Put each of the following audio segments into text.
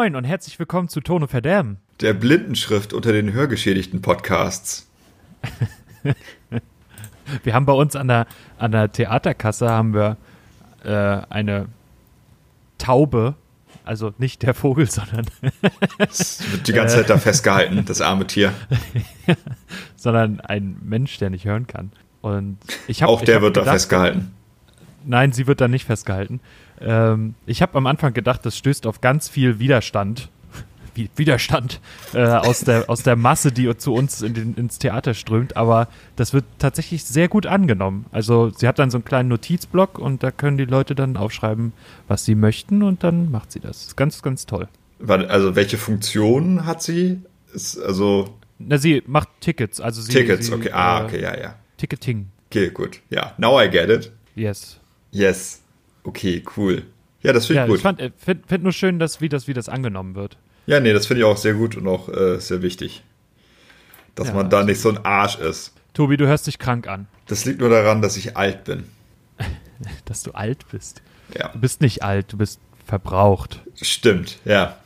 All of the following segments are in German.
Moin und herzlich willkommen zu Tone Verderben. Der Blindenschrift unter den hörgeschädigten Podcasts. wir haben bei uns an der, an der Theaterkasse haben wir äh, eine Taube, also nicht der Vogel, sondern das wird die ganze Zeit da festgehalten, das arme Tier. sondern ein Mensch, der nicht hören kann. Und ich hab, Auch der wird gedacht, da festgehalten. Nein, sie wird da nicht festgehalten. Ähm, ich habe am Anfang gedacht, das stößt auf ganz viel Widerstand. Widerstand äh, aus, der, aus der Masse, die zu uns in den, ins Theater strömt, aber das wird tatsächlich sehr gut angenommen. Also sie hat dann so einen kleinen Notizblock und da können die Leute dann aufschreiben, was sie möchten und dann macht sie das. Ganz, ganz toll. Also welche Funktion hat sie? Ist also Na, sie macht Tickets. Also sie, Tickets, sie, okay. Ah, äh, okay, ja, ja. Ticketing. Okay, gut. Ja, now I get it. Yes. Yes. Okay, cool. Ja, das finde Ja, ich gut. ich fand, äh, find, find nur schön, dass, wie, das, wie das angenommen wird. ja, nee, das finde ich auch sehr gut und auch äh, sehr wichtig. Dass Ja, man da nicht so ein Arsch ist. Tobi, du hörst dich krank an, Das liegt nur daran, dass ich alt bin. dass du alt bist. Ja. Du bist nicht alt, du bist verbraucht. Stimmt, ja.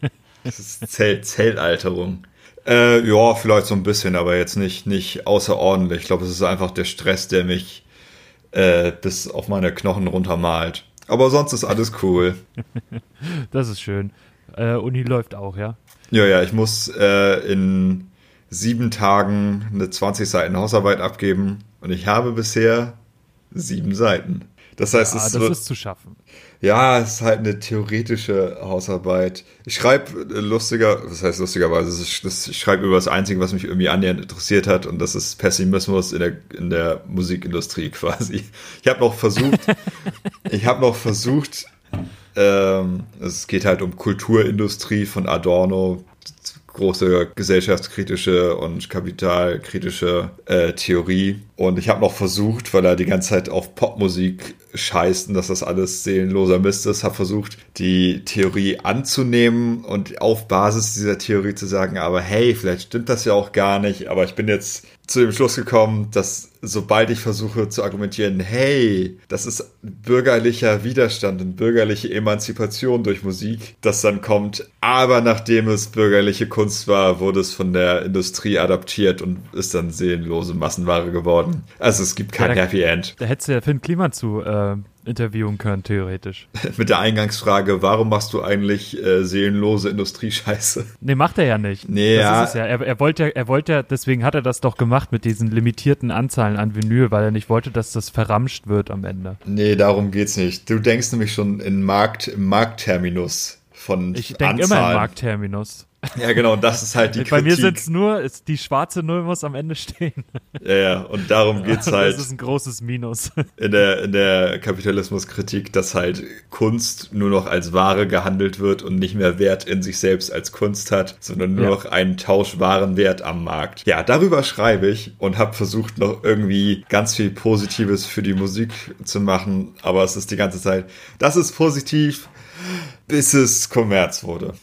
Das ist Zell Zellalterung. Äh, ja, vielleicht so ein bisschen, aber jetzt nicht, nicht außerordentlich. Ich glaube, es ist einfach der Stress, der mich äh, bis auf meine Knochen runtermalt. Aber sonst ist alles cool. Das ist schön. Äh, Uni läuft auch, ja? Ja, ja, ich muss äh, in sieben Tagen eine 20 Seiten Hausarbeit abgeben und ich habe bisher sieben Seiten. Das heißt, Ah, es das wird, ist zu schaffen. Ja, es ist halt eine theoretische Hausarbeit. Ich schreibe lustiger, was heißt lustigerweise, ich schreibe über das Einzige, was mich irgendwie annähernd interessiert hat, und das ist Pessimismus in der, in der Musikindustrie quasi. Ich habe noch versucht, ich habe noch versucht, ähm, es geht halt um Kulturindustrie von Adorno, große gesellschaftskritische und kapitalkritische äh, Theorie. Und ich habe noch versucht, weil er die ganze Zeit auf Popmusik scheißt und dass das alles seelenloser Mist ist, habe versucht, die Theorie anzunehmen und auf Basis dieser Theorie zu sagen, aber hey, vielleicht stimmt das ja auch gar nicht. Aber ich bin jetzt zu dem Schluss gekommen, dass sobald ich versuche zu argumentieren, hey, das ist bürgerlicher Widerstand und bürgerliche Emanzipation durch Musik, das dann kommt, aber nachdem es bürgerliche Kunst war, wurde es von der Industrie adaptiert und ist dann seelenlose Massenware geworden. Also es gibt kein Ja, da- Happy End. Da hättest du ja Finn Kliman zu äh, interviewen können, theoretisch. Mit der Eingangsfrage, warum machst du eigentlich äh, seelenlose Industriescheiße? Nee, macht er ja nicht. Nee, das ja. ist es ja. Er, er wollte ja, er wollte ja, deswegen hat er das doch gemacht mit diesen limitierten Anzahlen an Vinyl, weil er nicht wollte, dass das verramscht wird am Ende. Nee, darum geht's nicht. Du denkst nämlich schon in Markt, im Marktterminus von Ich denke immer im Marktterminus. Ja, genau, und das ist halt die Bei mir Kritik. sind's nur, ist, die schwarze Null muss am Ende stehen. Ja, ja, und darum geht's halt Das ist ein großes Minus. in der, in der Kapitalismuskritik, dass halt Kunst nur noch als Ware gehandelt wird und nicht mehr Wert in sich selbst als Kunst hat, sondern nur Ja. noch einen Tauschwarenwert am Markt. Ja, darüber schreibe ich und habe versucht, noch irgendwie ganz viel Positives für die Musik zu machen, aber es ist die ganze Zeit, das ist positiv, bis es Kommerz wurde.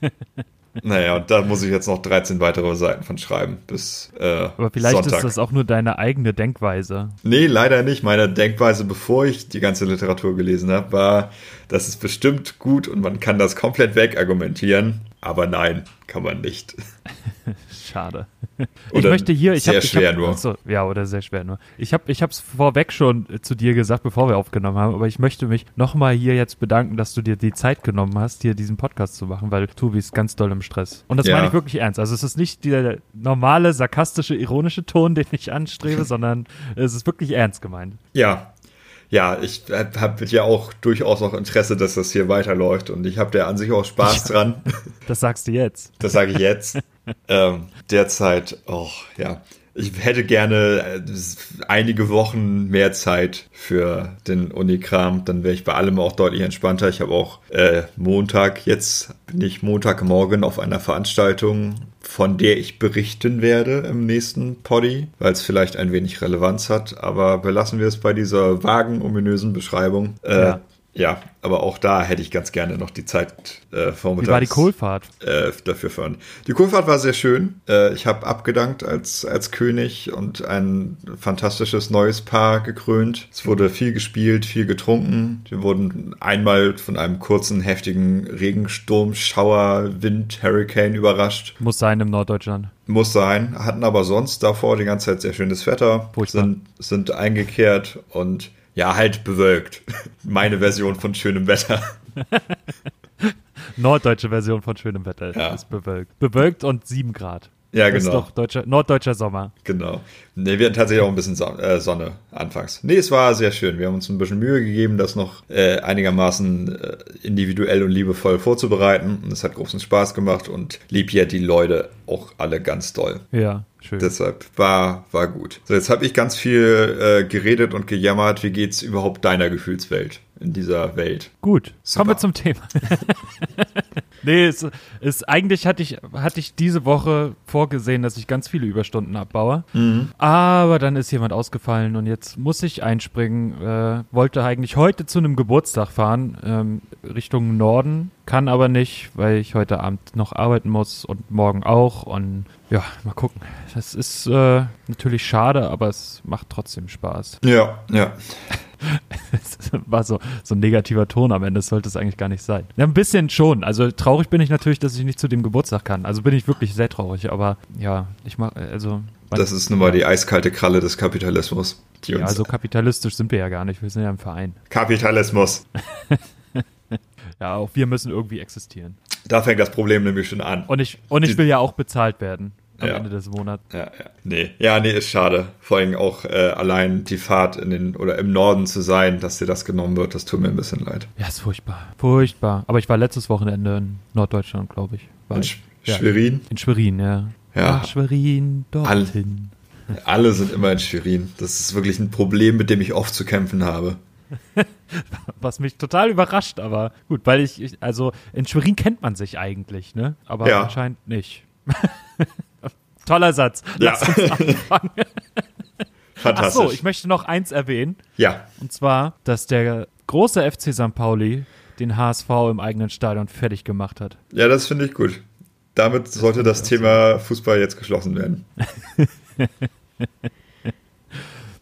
Naja, und da muss ich jetzt noch 13 weitere Seiten von schreiben bis äh, Aber vielleicht Sonntag. ist das auch nur deine eigene Denkweise. Nee, leider nicht. Meine Denkweise, bevor ich die ganze Literatur gelesen habe, war, das ist bestimmt gut und man kann das komplett wegargumentieren. Aber nein, kann man nicht. Schade. Ich Oder möchte hier, ich sehr habe schwer ich hab, nur. Achso, ja, oder sehr schwer nur. Ich habe ich hab's vorweg schon äh, zu dir gesagt, bevor wir aufgenommen haben, aber ich möchte mich nochmal hier jetzt bedanken, dass du dir die Zeit genommen hast, hier diesen Podcast zu machen, weil Tobi ist ganz doll im Stress. Und das Ja. meine ich wirklich ernst. Also es ist nicht der normale, sarkastische, ironische Ton, den ich anstrebe, sondern es ist wirklich ernst gemeint. Ja. Ja, ich habe ja auch durchaus noch Interesse, dass das hier weiterläuft und ich habe da an sich auch Spaß dran. Das sagst du jetzt. Das sage ich jetzt. ähm, derzeit, oh ja, ich hätte gerne äh, einige Wochen mehr Zeit für den Unikram. Dann wäre ich bei allem auch deutlich entspannter. Ich habe auch äh, Montag, jetzt bin ich Montagmorgen auf einer Veranstaltung, von der ich berichten werde im nächsten Poddy, weil es vielleicht ein wenig Relevanz hat. Aber belassen wir es bei dieser vagen, ominösen Beschreibung. Äh, Ja. Ja, aber auch da hätte ich ganz gerne noch die Zeit äh, vormittags. Wie war die Kohlfahrt? Äh, dafür fahren. Die Kohlfahrt war sehr schön. Äh, ich habe abgedankt als, als König und ein fantastisches neues Paar gekrönt. Es wurde viel gespielt, viel getrunken. Wir wurden einmal von einem kurzen, heftigen Regensturm, Schauer, Wind, Hurricane überrascht. Muss sein im Norddeutschland. Muss sein. Hatten aber sonst davor die ganze Zeit sehr schönes Wetter. Furchtbar. Sind, sind eingekehrt und ja, halt bewölkt. Meine Version von schönem Wetter. Norddeutsche Version von schönem Wetter Ja. ist bewölkt. Bewölkt und 7 Grad. Ja, Das ist genau. doch deutscher, norddeutscher Sommer. Genau. Nee, wir hatten tatsächlich auch ein bisschen Son äh, Sonne anfangs. Nee, es war sehr schön. Wir haben uns ein bisschen Mühe gegeben, das noch äh, einigermaßen äh, individuell und liebevoll vorzubereiten. Und es hat großen Spaß gemacht und lieb ja die Leute auch alle ganz doll. Ja, schön. Deshalb war, war gut. So, jetzt habe ich ganz viel äh, geredet und gejammert. Wie geht's überhaupt deiner Gefühlswelt in dieser Welt? Gut, Super. kommen wir zum Thema. nee, es ist eigentlich hatte ich hatte ich diese Woche vorgesehen, dass ich ganz viele Überstunden abbaue. Aber dann ist jemand ausgefallen und jetzt muss ich einspringen. Äh, wollte eigentlich heute zu einem Geburtstag fahren ähm, Richtung Norden, kann aber nicht, weil ich heute Abend noch arbeiten muss und morgen auch und ja, mal gucken. Das ist äh, natürlich schade, aber es macht trotzdem Spaß. Ja, ja. Das war so, so ein negativer Ton am Ende, das sollte es eigentlich gar nicht sein. Ja, ein bisschen schon. Also traurig bin ich natürlich, dass ich nicht zu dem Geburtstag kann. Also bin ich wirklich sehr traurig, aber ja, ich mach, also. Das ist nun mal die eiskalte Kralle des Kapitalismus. Ja, also kapitalistisch sind wir ja gar nicht. Wir sind ja im Verein. Kapitalismus. Ja, auch wir müssen irgendwie existieren. Da fängt das Problem nämlich schon an. Und ich, und ich will ja auch bezahlt werden am Ja. Ende des Monats. Ja, ja. Nee. Ja, nee, ist schade. Vor allem auch äh, allein die Fahrt in den oder im Norden zu sein, dass dir das genommen wird, das tut mir ein bisschen leid. Ja, ist furchtbar. Furchtbar. Aber ich war letztes Wochenende in Norddeutschland, glaube ich. War ich. Sch Ja. Schwerin, In Schwerin, ja. Ja. Nach Schwerin, dorthin. alle sind immer in Schwerin. Das ist wirklich ein Problem, mit dem ich oft zu kämpfen habe. Was mich total überrascht, aber gut, weil ich, ich also in Schwerin kennt man sich eigentlich, ne? Aber Ja. anscheinend nicht. Toller Satz. Ja. Lass uns anfangen. Ach Fantastisch. so, ich möchte noch eins erwähnen. ja, Und zwar, dass der große FC St. Pauli den HSV im eigenen Stadion fertig gemacht hat. ja, das finde ich gut. Damit sollte das Thema Fußball jetzt geschlossen werden.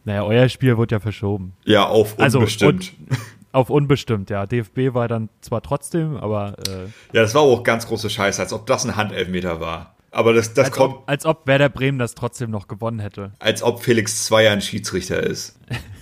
Naja, euer Spiel wurde ja verschoben. Ja, auf Also, unbestimmt. Auf unbestimmt, ja. DFB war dann zwar trotzdem, aber äh, ja, das war auch ganz große Scheiße, als ob das ein Handelfmeter war. Aber das, das als, kommt, ob, als ob Werder Bremen das trotzdem noch gewonnen hätte. als ob Felix Zweier ein Schiedsrichter ist.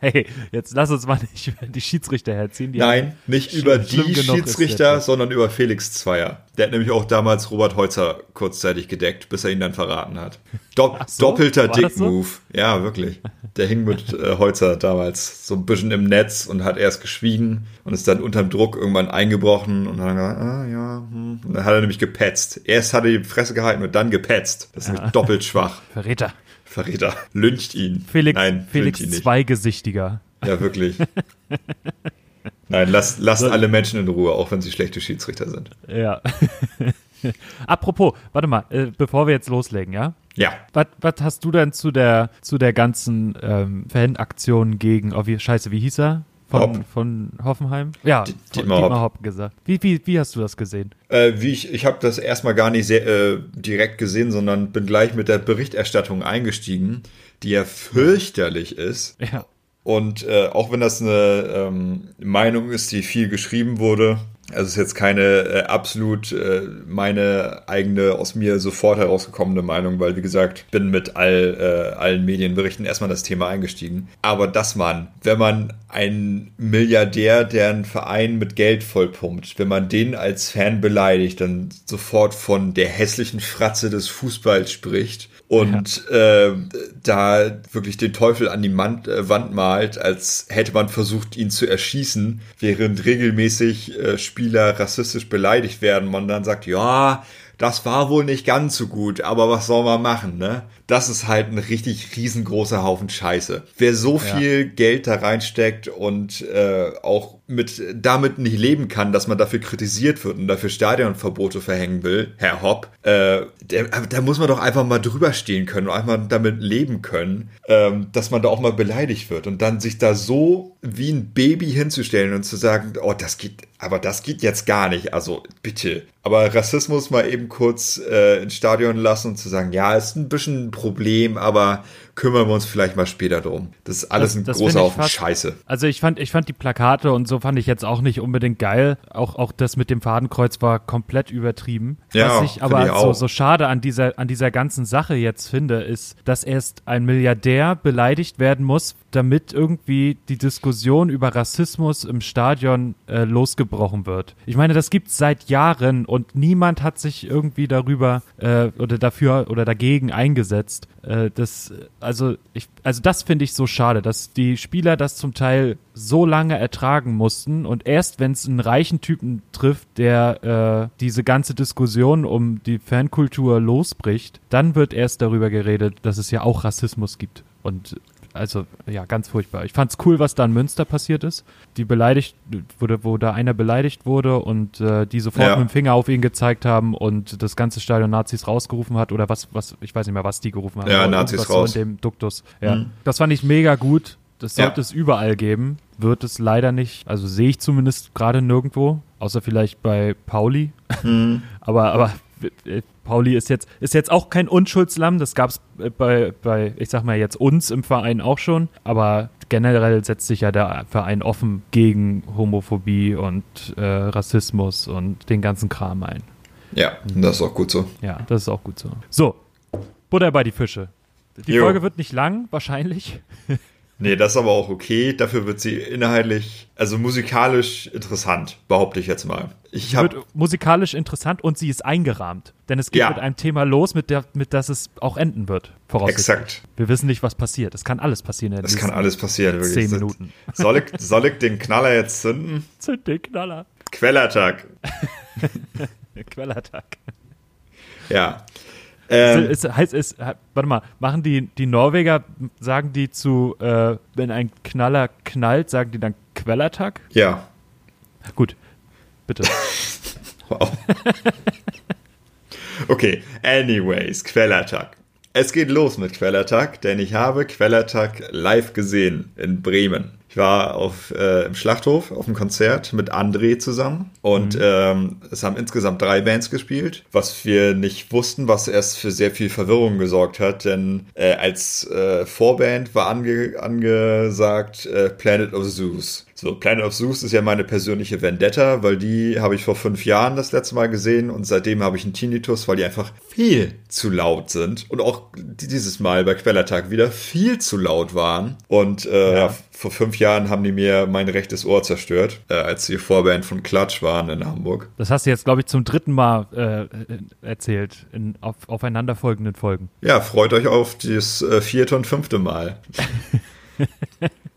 Hey, jetzt lass uns mal nicht über die Schiedsrichter herziehen. Die Nein, nicht über die Schiedsrichter, sondern über Felix Zweier. Der hat nämlich auch damals Robert Heutzer kurzzeitig gedeckt, bis er ihn dann verraten hat. Do so? Doppelter das so? Dick-Move. Ja, wirklich. Der hing mit äh, Heutzer damals so ein bisschen im Netz und hat erst geschwiegen und ist dann unterm Druck irgendwann eingebrochen und dann gesagt, ah ja, hm. und dann hat er nämlich gepetzt. Erst hat er die Fresse gehalten und dann gepetzt. Das ist nämlich doppelt schwach. Verräter. Verräter. Lyncht ihn. Felix, Nein, Felix ihn. Zweigesichtiger. Ja, wirklich. Nein, lasst, lasst alle Menschen in Ruhe, auch wenn sie schlechte Schiedsrichter sind. Ja. Apropos, warte mal, äh, bevor wir jetzt loslegen, ja? Ja. Was, was hast du denn zu der, zu der ganzen ähm, Fanaktion gegen, oh, wie, scheiße, wie hieß er? Von, von Hoffenheim? Ja, Die- von Dietmar Hopp. Hopp gesagt. Wie, wie, wie hast du das gesehen? Äh, wie ich ich habe das erstmal gar nicht sehr äh, direkt gesehen, sondern bin gleich mit der Berichterstattung eingestiegen, die ja fürchterlich ist. Ja. Und äh, auch wenn das eine ähm, Meinung ist, die viel geschrieben wurde, also es ist jetzt keine äh, absolut äh, meine eigene aus mir sofort herausgekommene Meinung, weil wie gesagt, bin mit all, äh, allen Medienberichten erstmal das Thema eingestiegen. Aber dass man, wenn man einen Milliardär, der einen Verein mit Geld vollpumpt, wenn man den als Fan beleidigt, dann sofort von der hässlichen Fratze des Fußballs spricht und äh, da wirklich den Teufel an die Mand, äh, Wand malt, als hätte man versucht, ihn zu erschießen, während regelmäßig äh, Spieler rassistisch beleidigt werden. Man dann sagt, ja, das war wohl nicht ganz so gut, aber was soll man machen, ne? Das ist halt ein richtig riesengroßer Haufen Scheiße. Wer so Ja. viel Geld da reinsteckt und äh, auch mit, damit nicht leben kann, dass man dafür kritisiert wird und dafür Stadionverbote verhängen will, Herr Hopp, äh, da muss man doch einfach mal drüber stehen können und einfach damit leben können, ähm, dass man da auch mal beleidigt wird und dann sich da so wie ein Baby hinzustellen und zu sagen, oh, das geht, aber das geht jetzt gar nicht, also bitte. Aber Rassismus mal eben kurz äh, ins Stadion lassen und zu sagen, ja, ist ein bisschen ein Problem, aber kümmern wir uns vielleicht mal später drum. Das ist alles Das- ein das großer Haufen fast- Scheiße. Also ich fand, ich fand die Plakate und so fand ich jetzt auch nicht unbedingt geil. Auch, auch das mit dem Fadenkreuz war komplett übertrieben. Ja, Was ich aber ich so, so schade an dieser, an dieser ganzen Sache jetzt finde, ist, dass erst ein Milliardär beleidigt werden muss, damit irgendwie die Diskussion über Rassismus im Stadion äh, losgebrochen wird. Ich meine, das gibt's seit Jahren und niemand hat sich irgendwie darüber äh, oder dafür oder dagegen eingesetzt. Äh, das, also ich, also das finde ich so schade, dass die Spieler das zum Teil so lange ertragen mussten und erst wenn es einen reichen Typen trifft, der äh, diese ganze Diskussion um die Fankultur losbricht, dann wird erst darüber geredet, dass es ja auch Rassismus gibt. Und also ja, ganz furchtbar. Ich fand's cool, was da in Münster passiert ist. Die beleidigt wurde, wo da einer beleidigt wurde und äh, die sofort Ja. mit dem Finger auf ihn gezeigt haben und das ganze Stadion Nazis rausgerufen hat oder was, was, ich weiß nicht mehr, was die gerufen haben. Ja, Nazis raus. So in dem Duktus. Ja. Mhm. Das fand ich mega gut. Das Ja. sollte es überall geben. Wird es leider nicht. Also sehe ich zumindest gerade nirgendwo. Außer vielleicht bei Pauli. Mhm. Aber, aber Pauli ist jetzt, ist jetzt auch kein Unschuldslamm. Das gab es bei, bei, ich sag mal jetzt uns im Verein auch schon. Aber generell setzt sich ja der Verein offen gegen Homophobie und äh, Rassismus und den ganzen Kram ein. Ja, das ist auch gut so. Ja, das ist auch gut so. So, Butter bei die Fische. Die Jo. Folge wird nicht lang, wahrscheinlich. Nee, das ist aber auch okay. Dafür wird sie inhaltlich, also musikalisch interessant, behaupte ich jetzt mal. Ich wird musikalisch interessant und sie ist eingerahmt. Denn es geht Ja. mit einem Thema los, mit, der, mit das es auch enden wird. Exakt. Wir wissen nicht, was passiert. Es kann alles passieren. In Es kann alles passieren. Wirklich. Zehn Minuten. Soll ich, soll ich den Knaller jetzt zünden? Zünd den Knaller. Quellertag. Quellertag. Ja. Ähm, es, heißt, es, warte mal, machen die, die Norweger, sagen die zu, äh, wenn ein Knaller knallt, sagen die dann Quellertag? ja. Gut, bitte. Wow. okay, anyways, Quellertag. Es geht los mit Quellertag, denn ich habe Quellertag live gesehen in Bremen. Ich war auf, äh, im Schlachthof auf einem Konzert mit André zusammen und ähm, es haben insgesamt drei Bands gespielt, was wir nicht wussten, was erst für sehr viel Verwirrung gesorgt hat, denn äh, als äh, Vorband war ange angesagt äh, Planet of Zeus. So, Planet of Zeus ist ja meine persönliche Vendetta, weil die habe ich vor fünf Jahren das letzte Mal gesehen und seitdem habe ich einen Tinnitus, weil die einfach viel zu laut sind und auch dieses Mal bei Quellertag wieder viel zu laut waren. Und äh, ja. vor fünf Jahren haben die mir mein rechtes Ohr zerstört, äh, als die Vorband von Klatsch waren in Hamburg. Das hast du jetzt, glaube ich, zum dritten Mal äh, erzählt, in auf, aufeinanderfolgenden Folgen. Ja, freut euch auf das äh, vierte und fünfte Mal.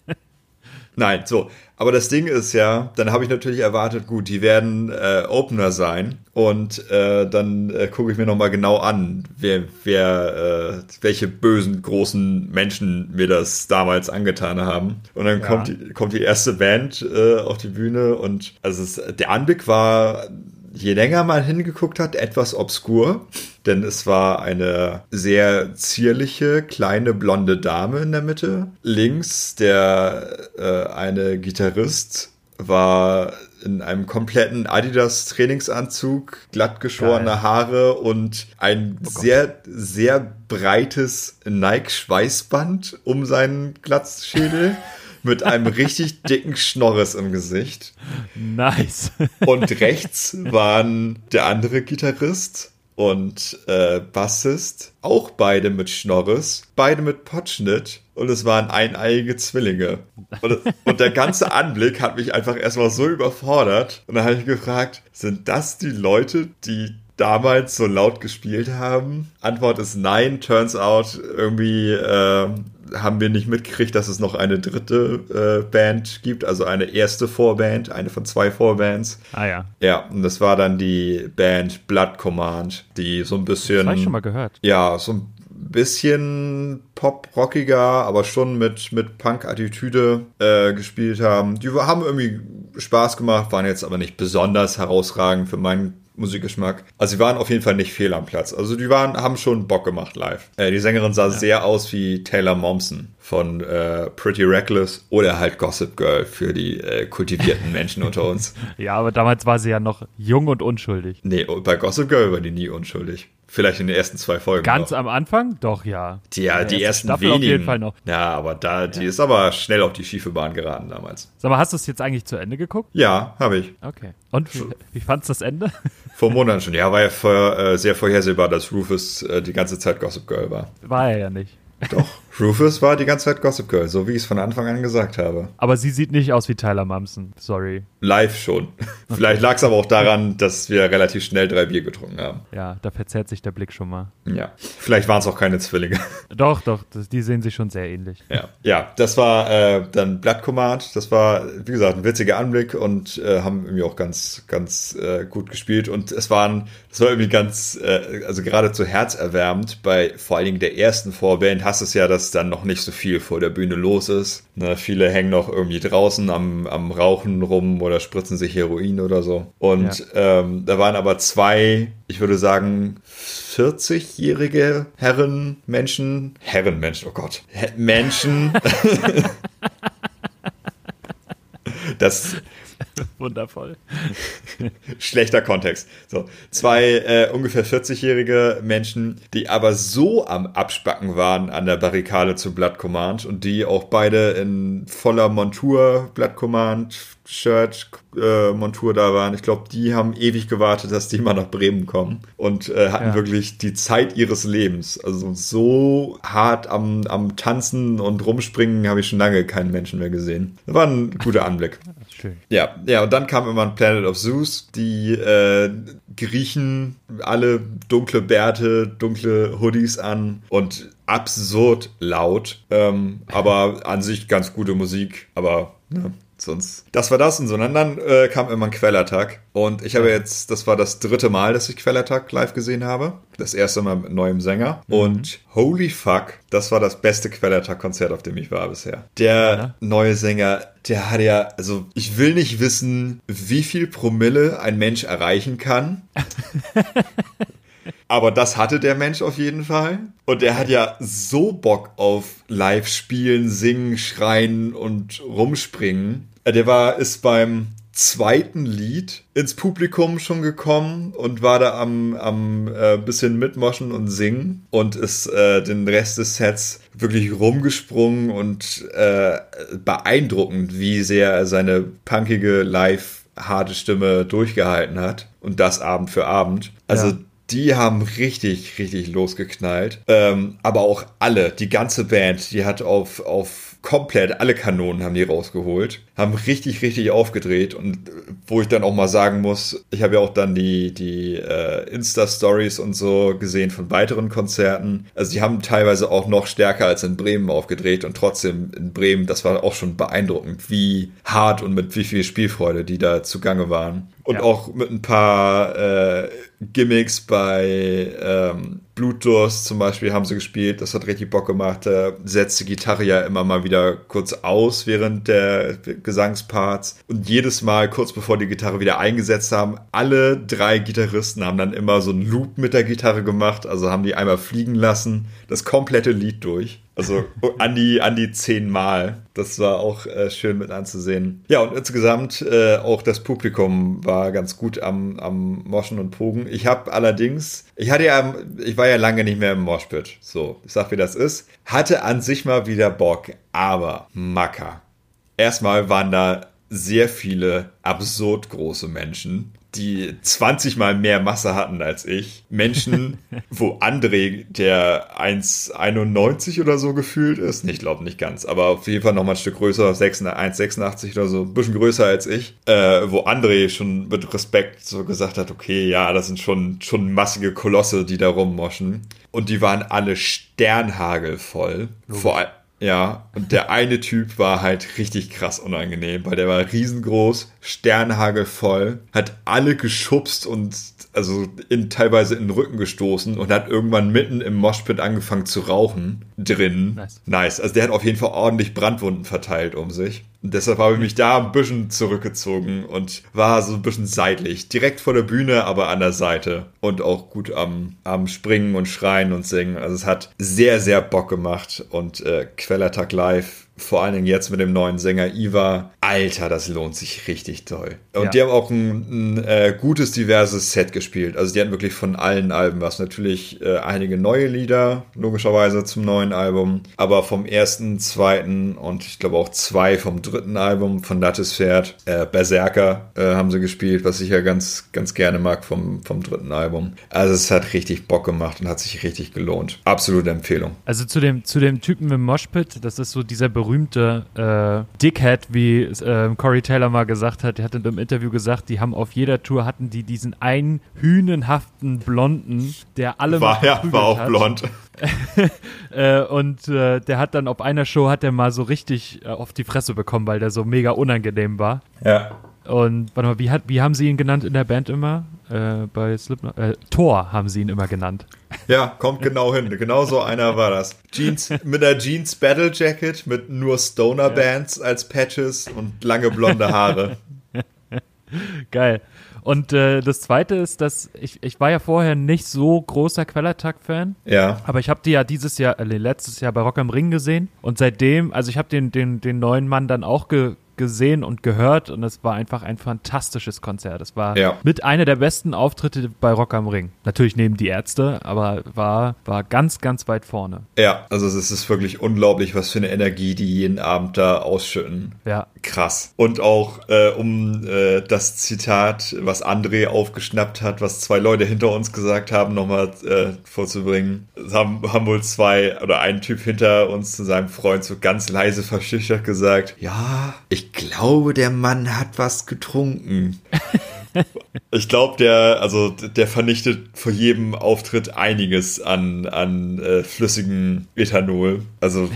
Nein, so. Aber das Ding ist ja, dann habe ich natürlich erwartet, gut, die werden äh, Opener sein und äh, dann äh, gucke ich mir nochmal genau an, wer, wer, äh, welche bösen großen Menschen mir das damals angetan haben. Und dann Ja. kommt, die, kommt die erste Band äh, auf die Bühne und also es, der Anblick war je länger man hingeguckt hat, etwas obskur, denn es war eine sehr zierliche, kleine, blonde Dame in der Mitte. Links der äh, eine Gitarrist war in einem kompletten Adidas Trainingsanzug, glatt geschorene Geil. Haare und ein sehr, sehr breites Nike Schweißband um seinen Glatzschädel mit einem richtig dicken Schnorres im Gesicht. Nice. Und rechts waren der andere Gitarrist und äh, Bassist, auch beide mit Schnorres, beide mit Potschnitt und es waren eineiige Zwillinge. Und, und der ganze Anblick hat mich einfach erstmal so überfordert. Und dann habe ich gefragt, sind das die Leute, die damals so laut gespielt haben? Antwort ist nein. Turns out, irgendwie äh, haben wir nicht mitgekriegt, dass es noch eine dritte äh, Band gibt, also eine erste Vorband, eine von zwei Vorbands. ah ja, Ja, und das war dann die Band Blood Command, die so ein bisschen. das habe ich schon mal gehört. Ja, so ein bisschen pop-rockiger, aber schon mit, mit Punk-Attitüde äh, gespielt haben. Die haben irgendwie Spaß gemacht, waren jetzt aber nicht besonders herausragend für meinen Musikgeschmack. Also sie waren auf jeden Fall nicht fehl am Platz. Also die waren, haben schon Bock gemacht live. Äh, die Sängerin sah ja. sehr aus wie Taylor Momsen von äh, Pretty Reckless oder halt Gossip Girl für die äh, kultivierten Menschen unter uns. Ja, aber damals war sie ja noch jung und unschuldig. Nee, bei Gossip Girl war die nie unschuldig. Vielleicht in den ersten zwei Folgen. Ganz noch. am Anfang? Doch, ja. Die, ja, die ersten Staffel wenigen. auf jeden Fall noch. Ja, aber da, die ja. ist aber schnell auf die schiefe Bahn geraten damals. Sag mal, hast du es jetzt eigentlich zu Ende geguckt? Ja, habe ich. Okay. Und wie, wie fandst du das Ende? Vor Monaten schon. Ja, war ja vor, äh, sehr vorhersehbar, dass Rufus äh, die ganze Zeit Gossip Girl war. War er ja nicht. Doch. Rufus war die ganze Zeit Gossip Girl, so wie ich es von Anfang an gesagt habe. Aber sie sieht nicht aus wie Tyler Mumson, sorry. Live schon. Okay. Vielleicht lag es aber auch daran, dass wir relativ schnell drei Bier getrunken haben. Ja, da verzerrt sich der Blick schon mal. Ja, vielleicht waren es auch keine Zwillinge. Doch, doch, das, die sehen sich schon sehr ähnlich. Ja, ja das war äh, dann Blood Command. Das war, wie gesagt, ein witziger Anblick und äh, haben irgendwie auch ganz, ganz äh, gut gespielt. Und es waren, das war irgendwie ganz, äh, also geradezu herzerwärmend. Bei vor allen Dingen der ersten Vorband hast du es ja, dass dann noch nicht so viel vor der Bühne los ist. Ne, viele hängen noch irgendwie draußen am, am Rauchen rum oder spritzen sich Heroin oder so. Und ja. ähm, da waren aber zwei, ich würde sagen, 40-jährige Herren, Menschen, Herrenmenschen, oh Gott, Menschen. das Wundervoll. Schlechter Kontext. So, zwei äh, ungefähr 40-jährige Menschen, die aber so am Abspacken waren an der Barrikade zu Blood Command und die auch beide in voller Montur Blood Command Shirt äh, Montur da waren. Ich glaube, die haben ewig gewartet, dass die mal nach Bremen kommen und äh, hatten ja. wirklich die Zeit ihres Lebens. Also so hart am, am Tanzen und Rumspringen habe ich schon lange keinen Menschen mehr gesehen. Das war ein guter Anblick. Schön. Ja, ja, und dann kam immer ein Planet of Zeus. Die äh, Griechen alle dunkle Bärte, dunkle Hoodies an und absurd laut. Ähm, aber an sich ganz gute Musik. Aber ne, sonst. Das war das und so. Und dann äh, kam immer ein Quellattack. Und ich habe jetzt, das war das dritte Mal, dass ich Quellattack live gesehen habe. Das erste Mal mit neuem Sänger. Mhm. Und holy fuck, das war das beste Quellattack-Konzert, auf dem ich war bisher. Der ja, ne? neue Sänger, der hat ja, also ich will nicht wissen, wie viel Promille ein Mensch erreichen kann. Aber das hatte der Mensch auf jeden Fall. Und er hat ja so Bock auf Live-Spielen, Singen, Schreien und Rumspringen. Äh, der war, ist beim zweiten Lied ins Publikum schon gekommen und war da am, am äh, bisschen mitmoschen und singen und ist äh, den Rest des Sets wirklich rumgesprungen und äh, beeindruckend, wie sehr er seine punkige live harte Stimme durchgehalten hat und das Abend für Abend. Also ja die haben richtig, richtig losgeknallt. Ähm, aber auch alle, die ganze Band, die hat auf, auf komplett alle Kanonen haben die rausgeholt, haben richtig, richtig aufgedreht und äh, wo ich dann auch mal sagen muss, ich habe ja auch dann die, die äh, Insta-Stories und so gesehen von weiteren Konzerten. Also die haben teilweise auch noch stärker als in Bremen aufgedreht und trotzdem in Bremen, das war auch schon beeindruckend, wie hart und mit wie viel Spielfreude die da zugange waren. Und ja. auch mit ein paar äh, Gimmicks bei ähm, Blutdurst zum Beispiel haben sie gespielt. Das hat richtig Bock gemacht. Da setzt die Gitarre ja immer mal wieder kurz aus während der Gesangsparts. Und jedes Mal, kurz bevor die Gitarre wieder eingesetzt haben, alle drei Gitarristen haben dann immer so einen Loop mit der Gitarre gemacht. Also haben die einmal fliegen lassen, das komplette Lied durch. Also an die, an die zehnmal. Das war auch äh, schön mit anzusehen. Ja, und insgesamt äh, auch das Publikum war ganz gut am, am Moschen und Pogen. Ich habe allerdings, ich hatte ja, ich war ja lange nicht mehr im Moshpit. So, ich sag, wie das ist. Hatte an sich mal wieder Bock, aber Macker. Erstmal waren da sehr viele absurd große Menschen die 20 mal mehr Masse hatten als ich. Menschen, wo André, der 1,91 oder so gefühlt ist, ich glaube nicht ganz, aber auf jeden Fall noch mal ein Stück größer, 1,86 oder so, ein bisschen größer als ich, äh, wo André schon mit Respekt so gesagt hat, okay, ja, das sind schon, schon massige Kolosse, die da rummoschen. Und die waren alle sternhagelvoll. Vor allem Ja, und der eine Typ war halt richtig krass unangenehm, weil der war riesengroß, sternhagelvoll, hat alle geschubst und also in, teilweise in den Rücken gestoßen und hat irgendwann mitten im Moshpit angefangen zu rauchen drin. Nice. nice. Also der hat auf jeden Fall ordentlich Brandwunden verteilt um sich. Und deshalb habe ich mich da ein bisschen zurückgezogen und war so ein bisschen seitlich. Direkt vor der Bühne, aber an der Seite. Und auch gut am, am Springen und Schreien und Singen. Also es hat sehr, sehr Bock gemacht. Und äh, Quellertag Live vor allen Dingen jetzt mit dem neuen Sänger Iva, Alter, das lohnt sich richtig toll. Und ja. die haben auch ein, ein äh, gutes, diverses Set gespielt. Also die hatten wirklich von allen Alben was. Natürlich äh, einige neue Lieder, logischerweise zum neuen Album, aber vom ersten, zweiten und ich glaube auch zwei vom dritten Album von Lattes Pferd, äh, Berserker äh, haben sie gespielt, was ich ja ganz, ganz gerne mag vom, vom dritten Album. Also es hat richtig Bock gemacht und hat sich richtig gelohnt. Absolute Empfehlung. Also zu dem, zu dem Typen mit Moshpit, das ist so dieser berühmte äh, Dickhead, wie äh, Corey Taylor mal gesagt hat, der hat in einem Interview gesagt, die haben auf jeder Tour hatten die diesen einen hühnenhaften Blonden, der alle war, ja, war auch hat. blond. äh, und äh, der hat dann auf einer Show hat er mal so richtig äh, auf die Fresse bekommen, weil der so mega unangenehm war. Ja. Und warte mal, wie, hat, wie haben sie ihn genannt in der Band immer? Äh, bei Slipknot? Äh, Thor haben sie ihn immer genannt. Ja, kommt genau hin. Genau so einer war das. Jeans mit der Jeans Battle Jacket mit nur Stoner Bands ja. als Patches und lange blonde Haare. Geil. Und äh, das Zweite ist, dass ich, ich war ja vorher nicht so großer Quellertag-Fan. Ja. Aber ich habe die ja dieses Jahr, äh, letztes Jahr bei Rock am Ring gesehen. Und seitdem, also ich habe den, den, den neuen Mann dann auch ge, gesehen und gehört und es war einfach ein fantastisches Konzert. Es war ja. mit einer der besten Auftritte bei Rock am Ring. Natürlich neben die Ärzte, aber war, war ganz, ganz weit vorne. Ja, also es ist wirklich unglaublich, was für eine Energie die jeden Abend da ausschütten. Ja. Krass. Und auch äh, um äh, das Zitat, was André aufgeschnappt hat, was zwei Leute hinter uns gesagt haben, nochmal äh, vorzubringen. Haben, haben wohl zwei oder ein Typ hinter uns zu seinem Freund so ganz leise verschüchtert gesagt, ja, ich glaube, der Mann hat was getrunken. ich glaube, der, also der vernichtet vor jedem Auftritt einiges an, an äh, flüssigem Ethanol. Also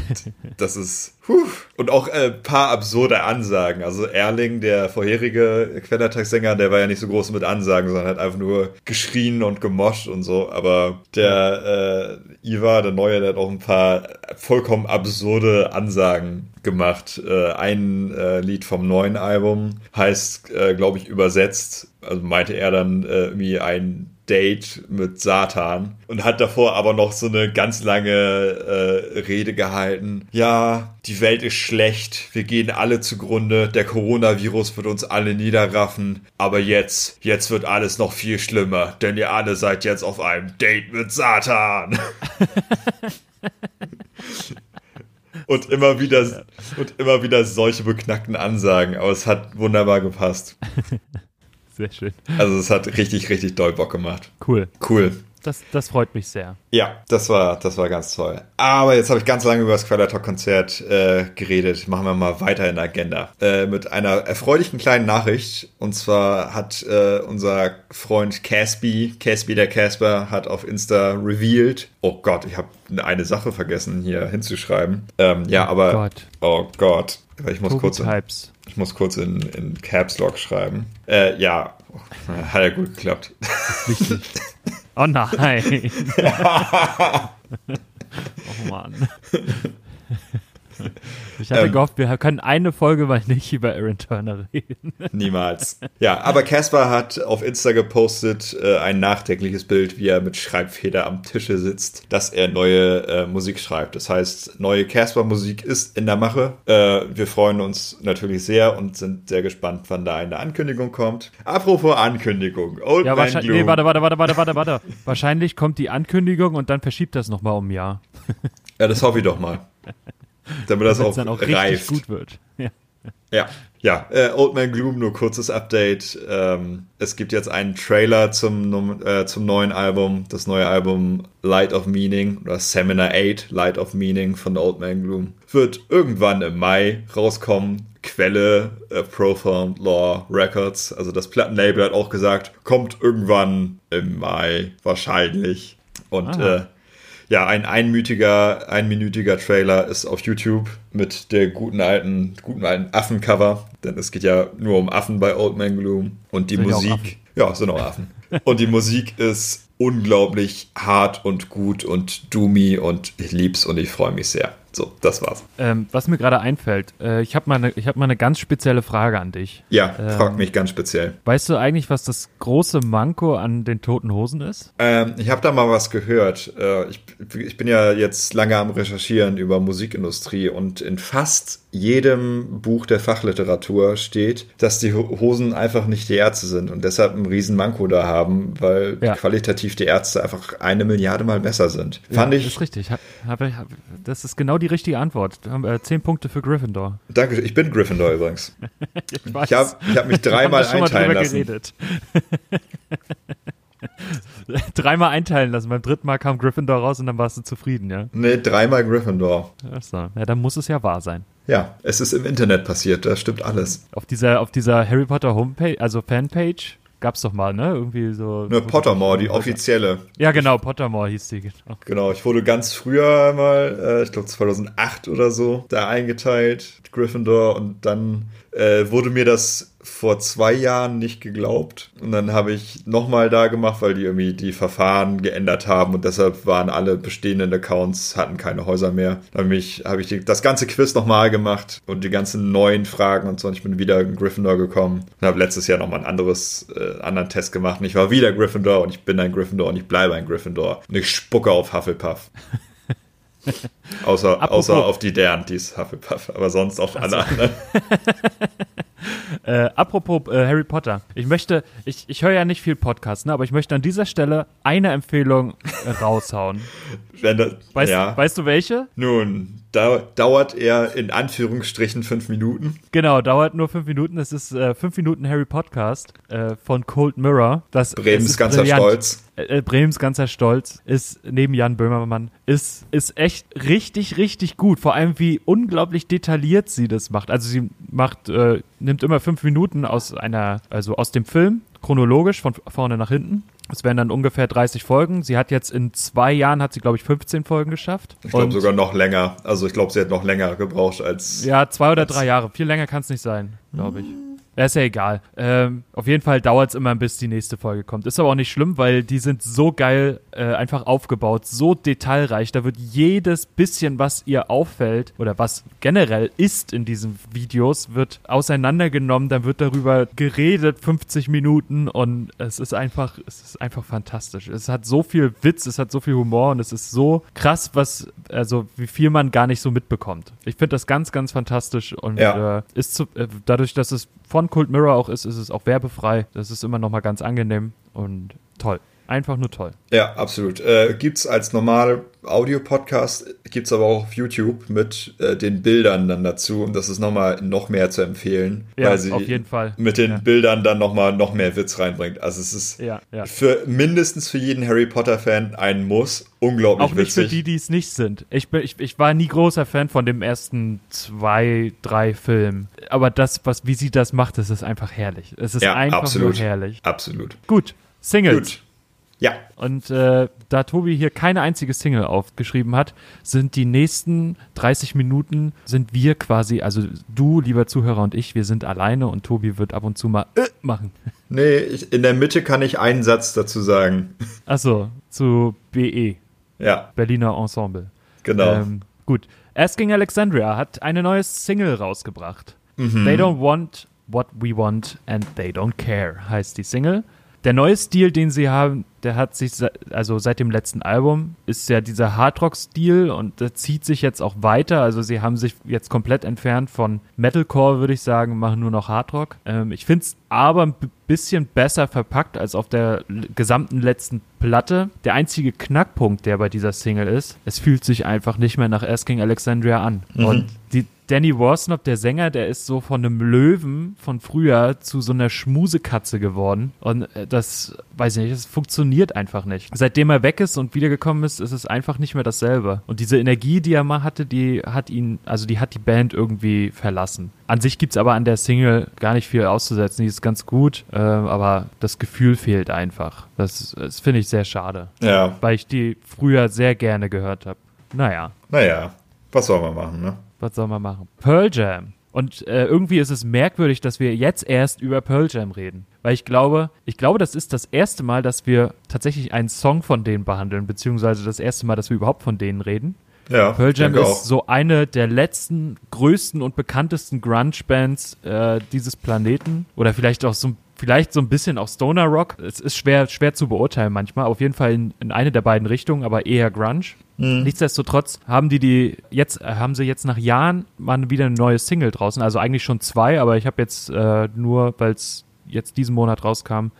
das ist. Puh. Und auch ein äh, paar absurde Ansagen. Also Erling, der vorherige Quellertagssänger, der war ja nicht so groß mit Ansagen, sondern hat einfach nur geschrien und gemoscht und so. Aber der äh, Iva, der Neue, der hat auch ein paar vollkommen absurde Ansagen gemacht. Äh, ein äh, Lied vom neuen Album heißt, äh, glaube ich, übersetzt, also meinte er dann äh, irgendwie ein Date mit Satan und hat davor aber noch so eine ganz lange äh, Rede gehalten. Ja, die Welt ist schlecht, wir gehen alle zugrunde, der Coronavirus wird uns alle niederraffen, aber jetzt, jetzt wird alles noch viel schlimmer, denn ihr alle seid jetzt auf einem Date mit Satan. und immer wieder und immer wieder solche beknackten Ansagen, aber es hat wunderbar gepasst. Sehr schön. Also es hat richtig, richtig doll Bock gemacht. Cool. Cool. Das, das freut mich sehr. Ja, das war, das war ganz toll. Aber jetzt habe ich ganz lange über das Quellertalk-Konzert äh, geredet. Machen wir mal weiter in der Agenda. Äh, mit einer erfreulichen kleinen Nachricht. Und zwar hat äh, unser Freund Casby, Casby der Casper, hat auf Insta revealed. Oh Gott, ich habe eine Sache vergessen hier hinzuschreiben. Ähm, ja, aber. Oh Gott. Oh Gott. Ich muss kurz. Ich muss kurz in, in Caps Lock schreiben. Äh, ja, hat ja gut geklappt. Oh nein. oh Mann. Ich hatte ähm, gehofft, wir können eine Folge mal nicht über Aaron Turner reden. Niemals. Ja, aber Caspar hat auf Insta gepostet äh, ein nachdenkliches Bild, wie er mit Schreibfeder am Tische sitzt, dass er neue äh, Musik schreibt. Das heißt, neue Caspar-Musik ist in der Mache. Äh, wir freuen uns natürlich sehr und sind sehr gespannt, wann da eine Ankündigung kommt. Apropos Ankündigung. Old ja, wahrscheinlich, nee, warte, warte, warte, warte, warte, warte. wahrscheinlich kommt die Ankündigung und dann verschiebt das nochmal um ein Jahr. ja, das hoffe ich doch mal. Damit das auch, dann auch reift. gut wird. Ja. Ja, ja. Äh, Old Man Gloom, nur kurzes Update. Ähm, es gibt jetzt einen Trailer zum, äh, zum neuen Album. Das neue Album Light of Meaning oder Seminar 8 Light of Meaning von Old Man Gloom wird irgendwann im Mai rauskommen. Quelle äh, Profound Law Records. Also das Plattenlabel hat auch gesagt, kommt irgendwann im Mai wahrscheinlich. Und äh, ja, ein einmütiger, einminütiger Trailer ist auf YouTube mit der guten alten, guten alten Affencover. Denn es geht ja nur um Affen bei Old Man Gloom. Und die Sind Musik. Ja, sind auch Affen. und die Musik ist unglaublich hart und gut und doomy und ich lieb's und ich freue mich sehr. So, das war's. Ähm, was mir gerade einfällt, äh, ich habe mal, ich hab mal eine ganz spezielle Frage an dich. Ja, Ähm. frag mich ganz speziell. Weißt du eigentlich, was das große Manko an den Toten Hosen ist? Ähm, ich habe da mal was gehört. Äh, ich, ich bin ja jetzt lange am Recherchieren über Musikindustrie und in fast jedem Buch der Fachliteratur steht, dass die Ho- Hosen einfach nicht die Ärzte sind und deshalb einen riesen Manko da haben, weil Ja. qualitativ die Ärzte einfach eine Milliarde Mal besser sind. Fand ja, ich. Ist richtig. Hab, hab, hab, das ist genau die richtige Antwort. Haben wir zehn Punkte für Gryffindor. Danke, ich bin Gryffindor übrigens. Ich weiß. Ich habe hab mich dreimal einteilen lassen. geredet. dreimal einteilen lassen. Beim dritten Mal kam Gryffindor raus und dann warst du zufrieden, ja? Nee, dreimal Gryffindor. Ach so. Ja, dann muss es ja wahr sein. Ja, es ist im Internet passiert, das stimmt alles. Auf dieser, auf dieser Harry Potter Homepage, also Fanpage, gab's doch mal, ne? Irgendwie so. Nur Pottermore, die offizielle. Ja, genau, Pottermore hieß die, genau. Genau, ich wurde ganz früher mal, äh, ich glaube 2008 oder so, da eingeteilt, Gryffindor, und dann äh, wurde mir das vor zwei Jahren nicht geglaubt. Und dann habe ich nochmal da gemacht, weil die irgendwie die Verfahren geändert haben und deshalb waren alle bestehenden Accounts, hatten keine Häuser mehr. Dann habe ich, habe ich die, das ganze Quiz nochmal gemacht und die ganzen neuen Fragen und so. Und ich bin wieder in Gryffindor gekommen und habe letztes Jahr nochmal ein anderes, äh, anderen Test gemacht. Und ich war wieder Gryffindor und ich bin ein Gryffindor und ich bleibe ein Gryffindor. Und ich spucke auf Hufflepuff. außer, Apropos- außer auf die deren, die ist Hufflepuff, aber sonst auf alle anderen. Äh, apropos äh, Harry Potter. Ich möchte, ich, ich höre ja nicht viel Podcast, ne, aber ich möchte an dieser Stelle eine Empfehlung äh, raushauen. Das, Weißt, ja. weißt du welche? Nun, da dauert er in Anführungsstrichen fünf Minuten. Genau, dauert nur fünf Minuten. Es ist äh, fünf Minuten Harry Podcast äh, von Cold Mirror. Das Bremens ganzer brillant. Stolz. Äh, Bremens ganzer Stolz ist neben Jan Böhmermann ist ist echt richtig richtig gut. Vor allem wie unglaublich detailliert sie das macht. Also sie macht äh, nimmt immer fünf Minuten aus einer also aus dem Film chronologisch von vorne nach hinten. Es wären dann ungefähr 30 Folgen. Sie hat jetzt in zwei Jahren hat sie glaube ich 15 Folgen geschafft. Ich glaube sogar noch länger. Also ich glaube, sie hat noch länger gebraucht als. Ja, zwei oder drei Jahre. Viel länger kann es nicht sein, glaube ich. Ja, ist ja egal. Ähm, auf jeden Fall dauert es immer, bis die nächste Folge kommt. Ist aber auch nicht schlimm, weil die sind so geil äh, einfach aufgebaut, so detailreich. Da wird jedes bisschen, was ihr auffällt oder was generell ist in diesen Videos, wird auseinandergenommen. Dann wird darüber geredet, 50 Minuten und es ist einfach, es ist einfach fantastisch. Es hat so viel Witz, es hat so viel Humor und es ist so krass, was, also wie viel man gar nicht so mitbekommt. Ich finde das ganz, ganz fantastisch und Ja. äh, ist zu, äh, dadurch, dass es von Cult Mirror auch ist, ist es auch werbefrei. Das ist immer noch mal ganz angenehm und toll. Einfach nur toll. Ja, absolut. Äh, gibt's als normal Audio-Podcast, gibt's aber auch auf YouTube mit äh, den Bildern dann dazu. Und das ist nochmal noch mehr zu empfehlen, Ja, weil sie auf jeden Fall. mit den Ja. Bildern dann nochmal noch mehr Witz reinbringt. Also es ist Ja, ja. für mindestens für jeden Harry Potter-Fan ein Muss. Unglaublich Auch nicht für die, die es nicht sind. Ich, bin, ich, ich war nie großer Fan von dem ersten zwei, drei Filmen. Aber das, was, wie sie das macht, das ist einfach herrlich. Es ist ja, einfach absolut. nur herrlich. Absolut. Gut, Singles. Gut. Ja, Und äh, da Tobi hier keine einzige Single aufgeschrieben hat, sind die nächsten 30 Minuten, sind wir quasi, also du, lieber Zuhörer und ich, wir sind alleine und Tobi wird ab und zu mal äh, machen. nee, ich, in der Mitte kann ich einen Satz dazu sagen. Achso, zu BE, Ja, Berliner Ensemble. genau. Ähm, gut. Asking Alexandria hat eine neue Single rausgebracht. Mhm. They don't want what we want and they don't care heißt die Single. Der neue Stil, den sie haben, der hat sich, also seit dem letzten Album, ist ja dieser Hardrock-Stil und der zieht sich jetzt auch weiter. Also sie haben sich jetzt komplett entfernt von Metalcore, würde ich sagen, machen nur noch Hardrock. Ähm, ich finde es aber ein bisschen besser verpackt als auf der gesamten letzten Platte. Der einzige Knackpunkt, der bei dieser Single ist, es fühlt sich einfach nicht mehr nach Asking Alexandria an. Und die, Danny Warsnop, der Sänger, der ist so von einem Löwen von früher zu so einer Schmusekatze geworden. Und äh, das, weiß ich nicht, es funktioniert funktioniert einfach nicht. Seitdem er weg ist und wiedergekommen ist, ist es einfach nicht mehr dasselbe. Und diese Energie, die er mal hatte, die hat ihn, also die hat die Band irgendwie verlassen. An sich gibt es aber an der Single gar nicht viel auszusetzen. Die ist ganz gut, äh, aber das Gefühl fehlt einfach. Das, das finde ich sehr schade. Ja. Weil ich die früher sehr gerne gehört habe. Naja. Naja, was soll man machen, ne? Was soll man machen? Pearl Jam. Und äh, irgendwie ist es merkwürdig, dass wir jetzt erst über Pearl Jam reden. Weil ich glaube, ich glaube, das ist das erste Mal, dass wir tatsächlich einen Song von denen behandeln, beziehungsweise das erste Mal, dass wir überhaupt von denen reden. Ja, Pearl Jam ist auch. so eine der letzten, größten und bekanntesten Grunge-Bands äh, dieses Planeten. Oder vielleicht auch so, vielleicht so ein bisschen auch Stoner Rock. Es ist schwer, schwer zu beurteilen manchmal. Auf jeden Fall in, in eine der beiden Richtungen, aber eher Grunge. Nichtsdestotrotz haben die die jetzt äh, haben sie jetzt nach Jahren mal wieder eine neue Single draußen. Also eigentlich schon zwei, aber ich habe jetzt äh, nur, weil es jetzt diesen Monat rauskam,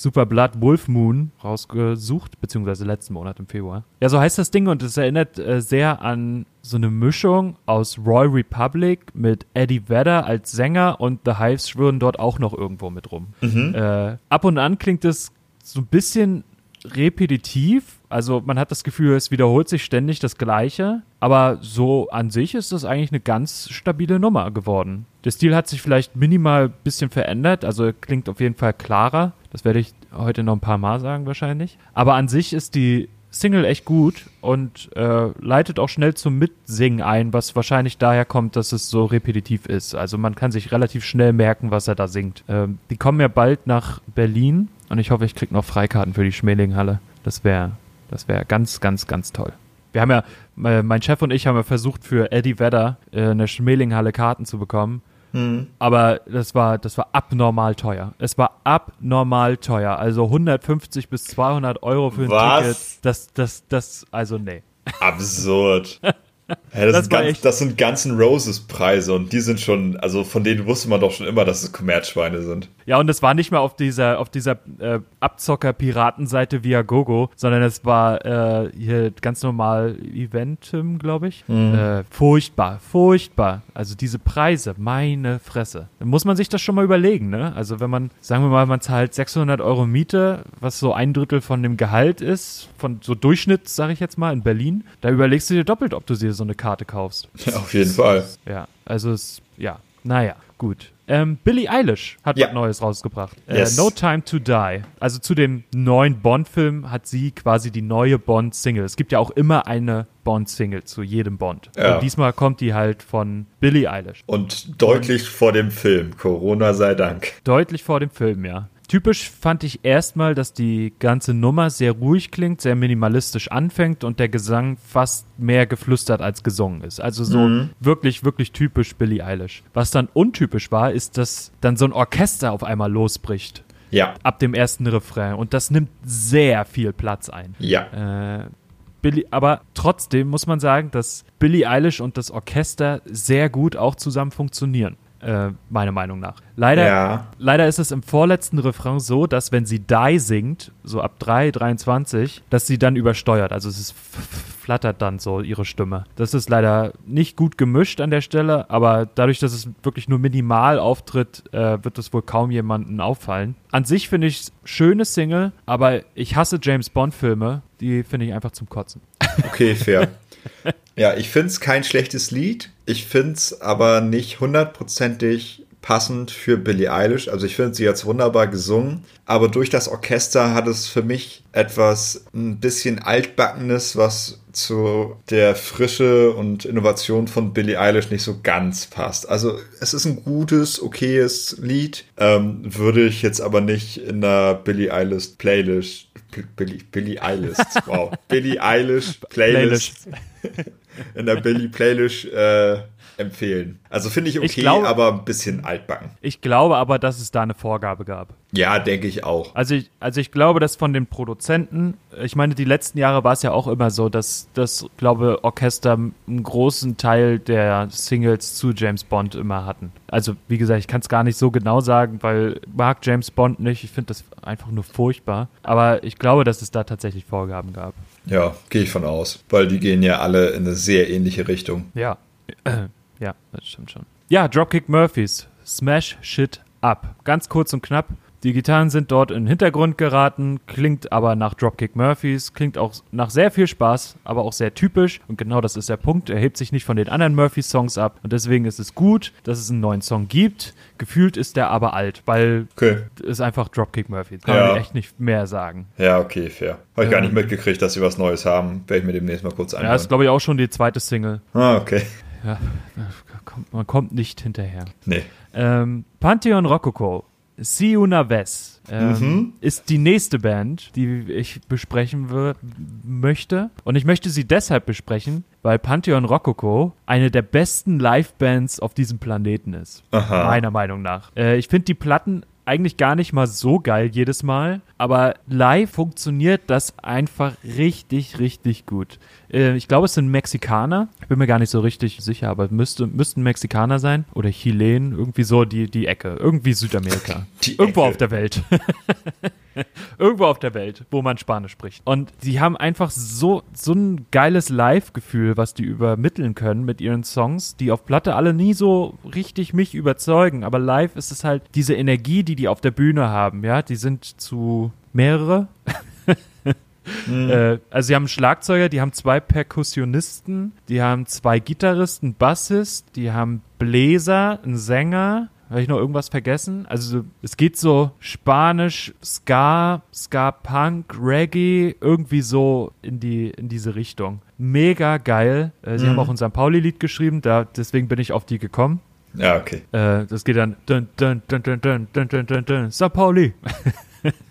Super Blood Wolf Moon rausgesucht, beziehungsweise letzten Monat im Februar. Ja, so heißt das Ding und es erinnert äh, sehr an so eine Mischung aus Roy Republic mit Eddie Vedder als Sänger und The Hives schwirren dort auch noch irgendwo mit rum. Äh, ab und an klingt es so ein bisschen repetitiv. Also man hat das Gefühl, es wiederholt sich ständig das Gleiche. Aber so an sich ist das eigentlich eine ganz stabile Nummer geworden. Der Stil hat sich vielleicht minimal ein bisschen verändert. Also klingt auf jeden Fall klarer. Das werde ich heute noch ein paar Mal sagen wahrscheinlich. Aber an sich ist die Single echt gut und äh, leitet auch schnell zum Mitsingen ein, was wahrscheinlich daher kommt, dass es so repetitiv ist. Also man kann sich relativ schnell merken, was er da singt. Ähm, die kommen ja bald nach Berlin und ich hoffe, ich kriege noch Freikarten für die Schmelinghalle. Das wäre das wäre ganz, ganz, ganz toll. Wir haben ja, äh, mein Chef und ich haben ja versucht, für Eddie Vedder äh, in der Schmelinghalle Karten zu bekommen. Aber das war, das war abnormal teuer. Es war abnormal teuer. Also 150 bis 200 Euro für ein Was? Ticket. Das, das, das, also nee. Absurd. Ja, das, Das sind ganz, das sind ganzen Roses Preise und die sind schon, also von denen wusste man doch schon immer, dass es Kommerzschweine sind. Ja, und es war nicht mehr auf dieser, auf dieser äh, Abzocker-Piratenseite via Gogo, sondern es war äh, hier ganz normal Eventim, glaube ich. Äh, furchtbar, furchtbar. Also diese Preise, meine Fresse. Da muss man sich das schon mal überlegen, ne? Also wenn man, sagen wir mal, man zahlt 600 Euro Miete, was so ein Drittel von dem Gehalt ist, von so Durchschnitt, sage ich jetzt mal, in Berlin, da überlegst du dir doppelt, ob du dir so eine Karte kaufst. Ja, auf jeden Fall. Ja, also es, ja, naja, gut. Ähm, Billie Eilish hat Ja. was Neues rausgebracht. Yes. Äh, no Time to Die. Also zu dem neuen Bond-Film hat sie quasi die neue Bond-Single. Es gibt ja auch immer eine Bond-Single zu jedem Bond. Ja. Und diesmal kommt die halt von Billie Eilish. Und deutlich vor dem Film. Corona sei Dank. Deutlich vor dem Film, ja. Typisch fand ich erstmal, dass die ganze Nummer sehr ruhig klingt, sehr minimalistisch anfängt und der Gesang fast mehr geflüstert als gesungen ist. Also so wirklich, wirklich typisch Billie Eilish. Was dann untypisch war, ist, dass dann so ein Orchester auf einmal losbricht. Ja, Ab dem ersten Refrain. Und das nimmt sehr viel Platz ein. ja. Äh, Billy, aber trotzdem muss man sagen, dass Billie Eilish und das Orchester sehr gut auch zusammen funktionieren. Äh, meiner Meinung nach. Leider, Ja. leider ist es im vorletzten Refrain so, dass wenn sie Die singt, so ab 3, 23, dass sie dann übersteuert. Also es ist, flattert dann so ihre Stimme. Das ist leider nicht gut gemischt an der Stelle, aber dadurch, dass es wirklich nur minimal auftritt, äh, wird es wohl kaum jemanden auffallen. An sich finde ich schöne Single, aber ich hasse James Bond Filme. Die finde ich einfach zum Kotzen. Okay, fair. ja, ich finde es kein schlechtes Lied. Ich finde es aber nicht hundertprozentig passend für Billie Eilish. Also ich finde, sie hat wunderbar gesungen, aber durch das Orchester hat es für mich etwas ein bisschen altbackenes, was zu der Frische und Innovation von Billie Eilish nicht so ganz passt. Also es ist ein gutes, okayes Lied, ähm, würde ich jetzt aber nicht in der Billie Eilish Playlist Billie, Billie Eilish, wow, Billie Eilish Playlist in der Billie Playlist äh, empfehlen. Also finde ich okay, Ich glaube- aber ein bisschen altbacken. Ich glaube aber, dass es da eine Vorgabe gab. Ja, denke ich auch. Also ich, also ich glaube, dass von den Produzenten, ich meine, die letzten Jahre war es ja auch immer so, dass das, glaube Orchester einen großen Teil der Singles zu James Bond immer hatten. Also wie gesagt, ich kann es gar nicht so genau sagen, weil mag James Bond nicht. Ich finde das einfach nur furchtbar. Aber ich glaube, dass es da tatsächlich Vorgaben gab. Ja, gehe ich von aus, weil die gehen ja alle in eine sehr ähnliche Richtung. Ja. ja, das stimmt schon. Ja, Dropkick Murphys. Smash Shit Up. Ganz kurz und knapp. Die Gitarren sind dort in den Hintergrund geraten, klingt aber nach Dropkick Murphys, klingt auch nach sehr viel Spaß, aber auch sehr typisch. Und genau das ist der Punkt. Er hebt sich nicht von den anderen Murphy-Songs ab. Und deswegen ist es gut, dass es einen neuen Song gibt. Gefühlt ist der aber alt, weil Okay. es einfach Dropkick Murphys. Kann Ja. man echt nicht mehr sagen. Ja, okay, fair. Habe ich gar Ähm. nicht mitgekriegt, dass sie was Neues haben. Werde ich mir demnächst mal kurz Ja, anhören. ist glaube ich auch schon die zweite Single. ah, okay. Ja, man kommt nicht hinterher. Nee. Ähm, Pantheon Rococo, See Una Ves, ähm, Mhm. ist die nächste Band, die ich besprechen möchte. Und ich möchte sie deshalb besprechen, weil Pantheon Rococo eine der besten Live-Bands auf diesem Planeten ist. Aha. Meiner Meinung nach. Äh, ich finde die Platten eigentlich gar nicht mal so geil jedes Mal, aber live funktioniert das einfach richtig, richtig gut. Äh, ich glaube, es sind Mexikaner. Ich bin mir gar nicht so richtig sicher, aber müsste, müssten Mexikaner sein oder Chilen, irgendwie so die, die Ecke, irgendwie Südamerika. Die Irgendwo Ecke. auf der Welt. Irgendwo auf der Welt, wo man Spanisch spricht. Und die haben einfach so, so ein geiles Live-Gefühl, was die übermitteln können mit ihren Songs, die auf Platte alle nie so richtig mich überzeugen. Aber live ist es halt diese Energie, die die auf der Bühne haben, ja. Die sind zu mehrere. Äh, also sie haben einen Schlagzeuger, die haben zwei Perkussionisten, die haben zwei Gitarristen, Bassist, die haben Bläser, einen Sänger. Habe ich noch irgendwas vergessen? Also es geht so Spanisch, Ska, Ska-Punk, Reggae, irgendwie so in die in diese Richtung. Mega geil. Äh, sie haben auch ein St. Pauli-Lied geschrieben, da, deswegen bin ich auf die gekommen. Ja, okay. Äh, das geht dann dun, dun, dun, dun, dun, dun, dun, dun, dun, St. Pauli.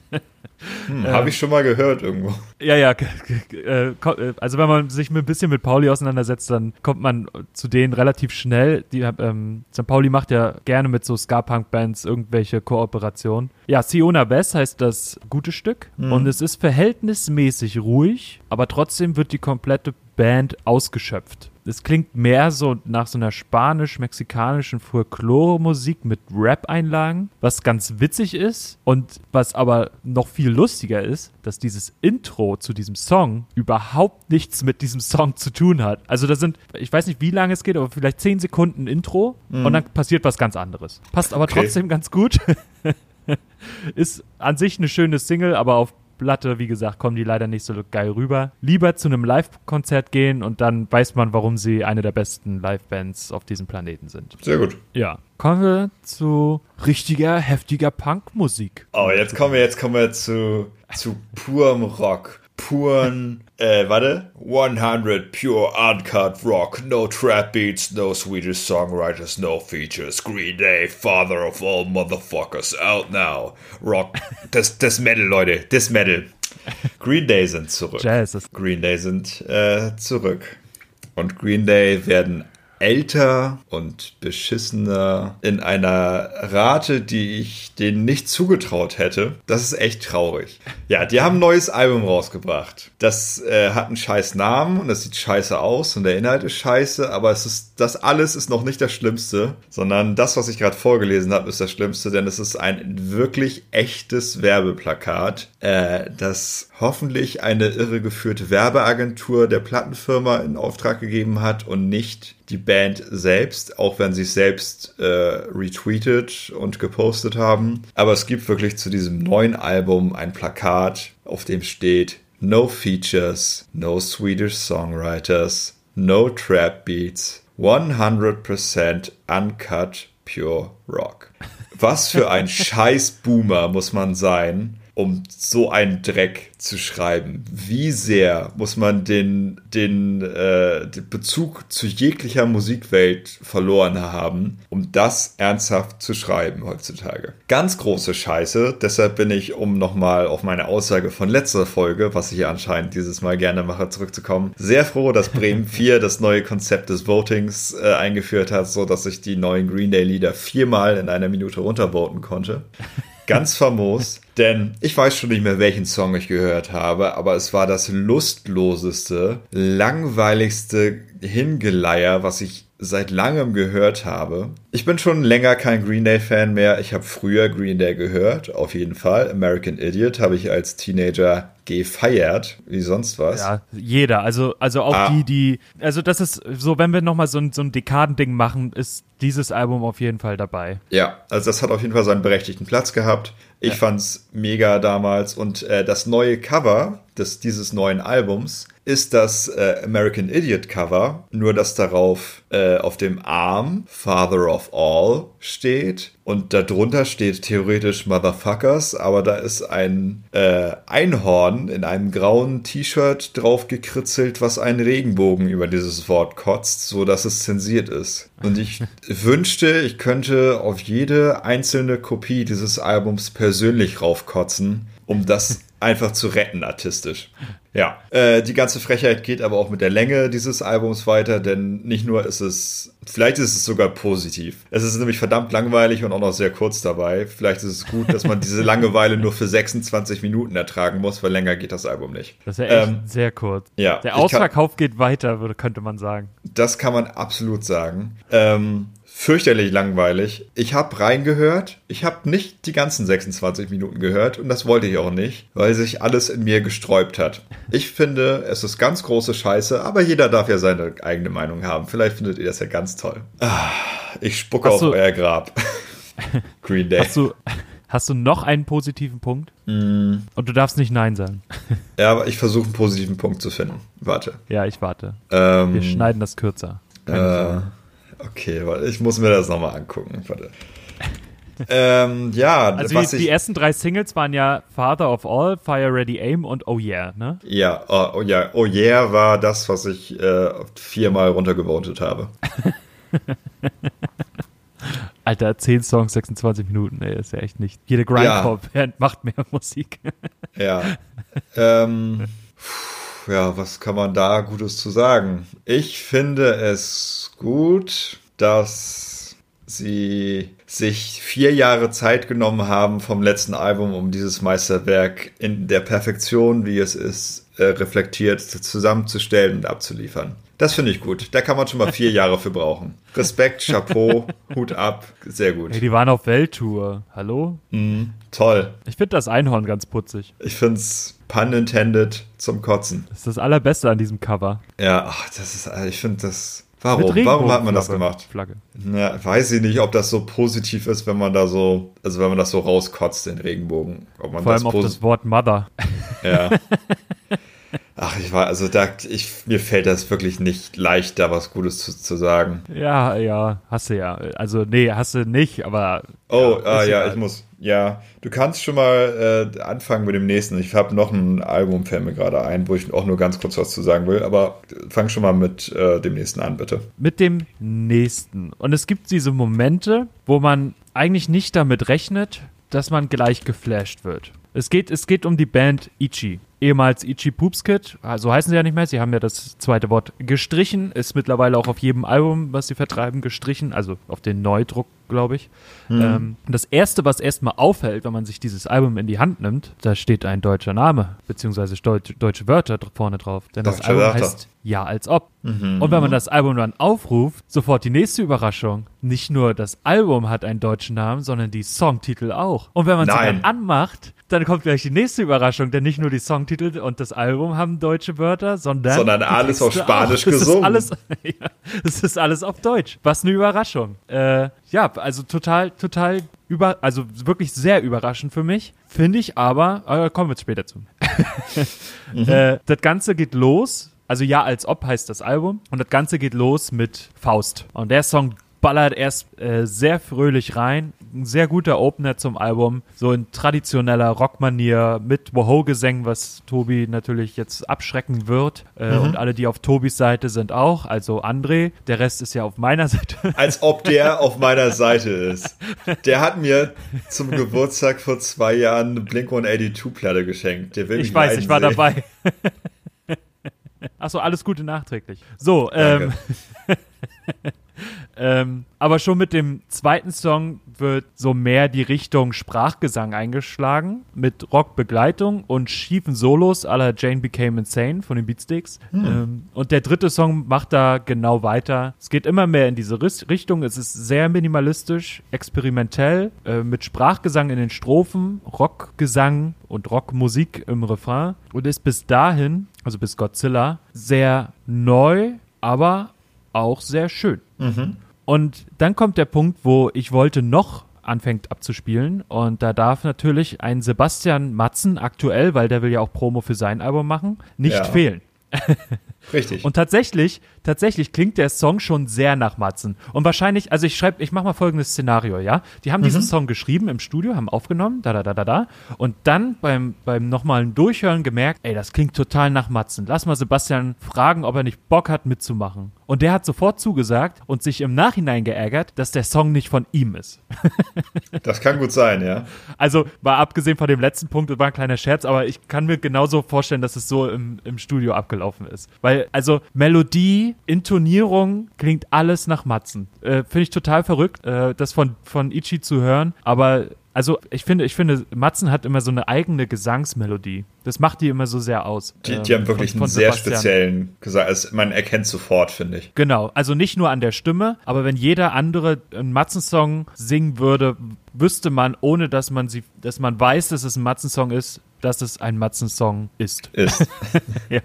Hm, Habe ich schon mal gehört irgendwo. Ja, ja, äh, äh, also wenn man sich ein bisschen mit Pauli auseinandersetzt, dann kommt man zu denen relativ schnell. Die, ähm, St. Pauli macht ja gerne mit so Ska-Punk-Bands irgendwelche Kooperationen. Ja, Siona Bess heißt das gute Stück und es ist verhältnismäßig ruhig, aber trotzdem wird die komplette Band ausgeschöpft. Es klingt mehr so nach so einer spanisch-mexikanischen Folklore-Musik mit Rap-Einlagen, was ganz witzig ist und was aber noch viel lustiger ist, dass dieses Intro zu diesem Song überhaupt nichts mit diesem Song zu tun hat. Also da sind, ich weiß nicht, wie lange es geht, aber vielleicht 10 Sekunden Intro und dann passiert was ganz anderes. Passt aber Okay. trotzdem ganz gut. ist an sich eine schöne Single, aber auf Platte, wie gesagt, kommen die leider nicht so geil rüber. Lieber zu einem Live-Konzert gehen und dann weiß man, warum sie eine der besten Live-Bands auf diesem Planeten sind. Sehr gut. Ja. Kommen wir zu richtiger, heftiger Punk-Musik. Oh, jetzt kommen wir, jetzt kommen wir zu, zu purem Rock. Puren, äh, warte. 100 pure uncut rock. No trap beats, no Swedish songwriters, no features. Green Day, father of all motherfuckers, out now. Rock, das, das Metal, Leute, das Metal. Green Day sind zurück. Jazz Green Day sind äh, zurück. Und Green Day werden älter und beschissener in einer Rate, die ich denen nicht zugetraut hätte. Das ist echt traurig. Ja, die haben ein neues Album rausgebracht. Das äh, hat einen scheiß Namen und das sieht scheiße aus und der Inhalt ist scheiße, aber es ist, das alles ist noch nicht das Schlimmste, sondern das, was ich gerade vorgelesen habe, ist das Schlimmste, denn es ist ein wirklich echtes Werbeplakat, äh, das hoffentlich eine irregeführte Werbeagentur der Plattenfirma in Auftrag gegeben hat und nicht die Band selbst, auch wenn sie es selbst äh, retweetet und gepostet haben. Aber es gibt wirklich zu diesem neuen Album ein Plakat, auf dem steht No Features, No Swedish Songwriters, No Trap Beats, 100% Uncut Pure Rock. Was für ein scheiß Boomer muss man sein, um so einen Dreck zu schreiben. Wie sehr muss man den, den, äh, den Bezug zu jeglicher Musikwelt verloren haben, um das ernsthaft zu schreiben heutzutage. Ganz große Scheiße, deshalb bin ich, um nochmal auf meine Aussage von letzter Folge, was ich anscheinend dieses Mal gerne mache, zurückzukommen, sehr froh, dass Bremen 4 das neue Konzept des Votings äh, eingeführt hat, so dass ich die neuen Green Day Lieder viermal in einer Minute runtervoten konnte. Ganz famos, denn ich weiß schon nicht mehr, welchen Song ich gehört habe, aber es war das lustloseste, langweiligste Hingeleier, was ich seit langem gehört habe. Ich bin schon länger kein Green Day Fan mehr. Ich habe früher Green Day gehört, auf jeden Fall. American Idiot habe ich als Teenager gefeiert, wie sonst was. Ja, jeder. Also, also auch ah. die, die, also das ist so, wenn wir nochmal so ein, so ein Dekadending machen, ist dieses Album auf jeden Fall dabei. Ja, also das hat auf jeden Fall seinen berechtigten Platz gehabt. Ich ja. fand's mega damals und äh, das neue Cover des, dieses neuen Albums ist das äh, American Idiot Cover, nur dass darauf äh, auf dem Arm Father of All steht und darunter steht theoretisch Motherfuckers, aber da ist ein äh, Einhorn in einem grauen T-Shirt drauf gekritzelt, was einen Regenbogen über dieses Wort kotzt, so dass es zensiert ist. Und ich wünschte, ich könnte auf jede einzelne Kopie dieses Albums persönlich raufkotzen, um das einfach zu retten artistisch. Ja, äh, die ganze Frechheit geht aber auch mit der Länge dieses Albums weiter, denn nicht nur ist es, vielleicht ist es sogar positiv. Es ist nämlich verdammt langweilig und auch noch sehr kurz dabei. Vielleicht ist es gut, dass man diese Langeweile nur für 26 Minuten ertragen muss, weil länger geht das Album nicht. Das ist ja echt ähm, sehr kurz. Ja. Der Ausverkauf kann, geht weiter, könnte man sagen. Das kann man absolut sagen. Ähm, fürchterlich langweilig. Ich habe reingehört. Ich habe nicht die ganzen 26 Minuten gehört und das wollte ich auch nicht, weil sich alles in mir gesträubt hat. Ich finde, es ist ganz große Scheiße, aber jeder darf ja seine eigene Meinung haben. Vielleicht findet ihr das ja ganz toll. Ah, ich spucke auf euer Grab. Green Day. Hast du, hast du noch einen positiven Punkt? Mm. Und du darfst nicht Nein sagen. ja, aber ich versuche einen positiven Punkt zu finden. Warte. Ja, ich warte. Ähm, Wir schneiden das kürzer. Äh, Okay, ich muss mir das nochmal angucken. Warte. ähm, ja, also die, die, ersten drei Singles waren ja Father of All, Fire Ready Aim und Oh Yeah, ne? Ja, oh, oh ja, Oh Yeah war das, was ich äh, viermal runtergevotet habe. Alter, 10 Songs, 26 Minuten, ey, ist ja echt nicht. Jede Grindcore-Band ja. macht mehr Musik. ja. Ähm, ja, was kann man da Gutes zu sagen? Ich finde es gut, dass sie sich vier Jahre Zeit genommen haben vom letzten Album, um dieses Meisterwerk in der Perfektion, wie es ist, äh, reflektiert zusammenzustellen und abzuliefern. Das finde ich gut. Da kann man schon mal vier Jahre für brauchen. Respekt, Chapeau, Hut ab, sehr gut. Hey, die waren auf Welttour. Hallo? Mm, toll. Ich finde das Einhorn ganz putzig. Ich finde es pun intended zum Kotzen. Das ist das Allerbeste an diesem Cover. Ja, ach, das ist, ich finde das. Warum? Warum hat man das gemacht? Flagge. Ja, weiß ich nicht, ob das so positiv ist, wenn man da so, also wenn man das so rauskotzt, den Regenbogen. Vor allem auf das Wort Mother. Ja. Ach, ich war, also da, ich, mir fällt das wirklich nicht leicht, da was Gutes zu, zu sagen. Ja, ja, hast du ja. Also, nee, hast du nicht, aber. Oh, ja, ah, ja, ich muss, ja. Du kannst schon mal äh, anfangen mit dem nächsten. Ich habe noch ein Album, fällt mir gerade ein, wo ich auch nur ganz kurz was zu sagen will, aber fang schon mal mit äh, dem nächsten an, bitte. Mit dem nächsten. Und es gibt diese Momente, wo man eigentlich nicht damit rechnet, dass man gleich geflasht wird. Es geht, es geht um die Band Ichi ehemals Ichi Poops Kid, so also heißen sie ja nicht mehr, sie haben ja das zweite Wort gestrichen, ist mittlerweile auch auf jedem Album, was sie vertreiben, gestrichen, also auf den Neudruck, glaube ich. Mhm. Ähm, das erste, was erstmal auffällt, wenn man sich dieses Album in die Hand nimmt, da steht ein deutscher Name, beziehungsweise Deutsch, deutsche Wörter vorne drauf, denn Deutsche das Album Wörter. heißt Ja als ob. Mhm. Und wenn man das Album dann aufruft, sofort die nächste Überraschung. Nicht nur das Album hat einen deutschen Namen, sondern die Songtitel auch. Und wenn man sie dann anmacht, dann kommt gleich die nächste Überraschung, denn nicht nur die Songtitel und das Album haben deutsche Wörter, sondern. Sondern alles auf Spanisch auch. gesungen. Es ist, alles, ja, ist alles auf Deutsch. Was eine Überraschung. Äh, ja, also total, total über, also wirklich sehr überraschend für mich. Finde ich aber, äh, kommen wir später zu. mhm. äh, das Ganze geht los. Also ja, als ob heißt das Album. Und das Ganze geht los mit Faust. Und der Song ballert erst äh, sehr fröhlich rein. Ein sehr guter Opener zum Album. So in traditioneller Rockmanier mit Woho-Gesängen, was Tobi natürlich jetzt abschrecken wird. Äh, mhm. Und alle, die auf Tobis Seite sind auch. Also André. Der Rest ist ja auf meiner Seite. Als ob der auf meiner Seite ist. Der hat mir zum Geburtstag vor zwei Jahren eine Blink-182-Platte geschenkt. Der will ich weiß, ich war dabei. Achso, alles Gute nachträglich. So, ähm. Ähm, aber schon mit dem zweiten Song wird so mehr die Richtung Sprachgesang eingeschlagen, mit Rockbegleitung und schiefen Solos la Jane Became Insane von den Beatsticks. Hm. Ähm, und der dritte Song macht da genau weiter. Es geht immer mehr in diese Richtung. Es ist sehr minimalistisch, experimentell, äh, mit Sprachgesang in den Strophen, Rockgesang und Rockmusik im Refrain und ist bis dahin, also bis Godzilla, sehr neu, aber auch sehr schön. Mhm. Und dann kommt der Punkt, wo ich wollte noch anfängt abzuspielen. Und da darf natürlich ein Sebastian Matzen aktuell, weil der will ja auch Promo für sein Album machen, nicht ja. fehlen. Richtig. Und tatsächlich, tatsächlich klingt der Song schon sehr nach Matzen. Und wahrscheinlich, also ich schreibe, ich mache mal folgendes Szenario, ja. Die haben mhm. diesen Song geschrieben im Studio, haben aufgenommen, da, da, da, da, da. Und dann beim, beim nochmalen Durchhören gemerkt, ey, das klingt total nach Matzen. Lass mal Sebastian fragen, ob er nicht Bock hat mitzumachen. Und der hat sofort zugesagt und sich im Nachhinein geärgert, dass der Song nicht von ihm ist. das kann gut sein, ja. Also, mal abgesehen von dem letzten Punkt, das war ein kleiner Scherz, aber ich kann mir genauso vorstellen, dass es so im, im Studio abgelaufen ist. Weil, also, Melodie, Intonierung, klingt alles nach Matzen. Äh, Finde ich total verrückt, äh, das von, von Ichi zu hören, aber also ich finde, ich finde, Matzen hat immer so eine eigene Gesangsmelodie. Das macht die immer so sehr aus. Die, die haben wirklich von, von einen sehr speziellen Gesang. Also man erkennt sofort, finde ich. Genau. Also nicht nur an der Stimme, aber wenn jeder andere einen Matzen-Song singen würde, wüsste man, ohne dass man sie, dass man weiß, dass es ein Matzen-Song ist, dass es ein Matzen-Song ist. Ist. ja.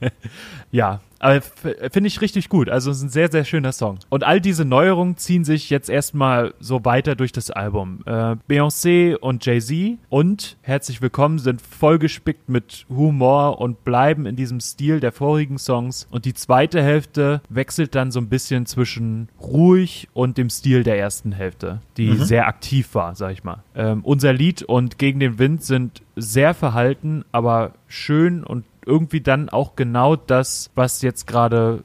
ja, aber finde ich richtig gut. Also es ist ein sehr, sehr schöner Song. Und all diese Neuerungen ziehen sich jetzt erstmal so weiter durch das Album. Äh, Beyoncé und Jay-Z und Herzlich Willkommen sind vollgespickt mit Humor und bleiben in diesem Stil der vorigen Songs. Und die zweite Hälfte wechselt dann so ein bisschen zwischen ruhig und dem Stil der ersten Hälfte, die mhm. sehr aktiv war, sag ich mal. Ähm, unser Lied und Gegen den Wind sind sehr verhalten, aber schön und irgendwie dann auch genau das, was jetzt gerade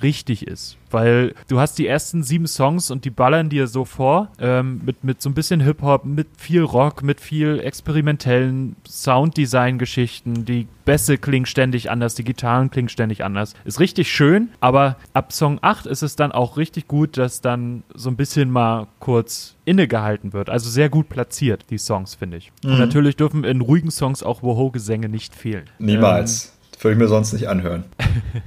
richtig ist. Weil du hast die ersten sieben Songs und die ballern dir so vor, ähm, mit, mit so ein bisschen Hip-Hop, mit viel Rock, mit viel experimentellen Sounddesign-Geschichten. Die Bässe klingen ständig anders, die Gitarren klingen ständig anders. Ist richtig schön, aber ab Song 8 ist es dann auch richtig gut, dass dann so ein bisschen mal kurz innegehalten wird. Also sehr gut platziert, die Songs, finde ich. Mhm. Und natürlich dürfen in ruhigen Songs auch Woho-Gesänge nicht fehlen. Niemals. Ähm, würde ich mir sonst nicht anhören.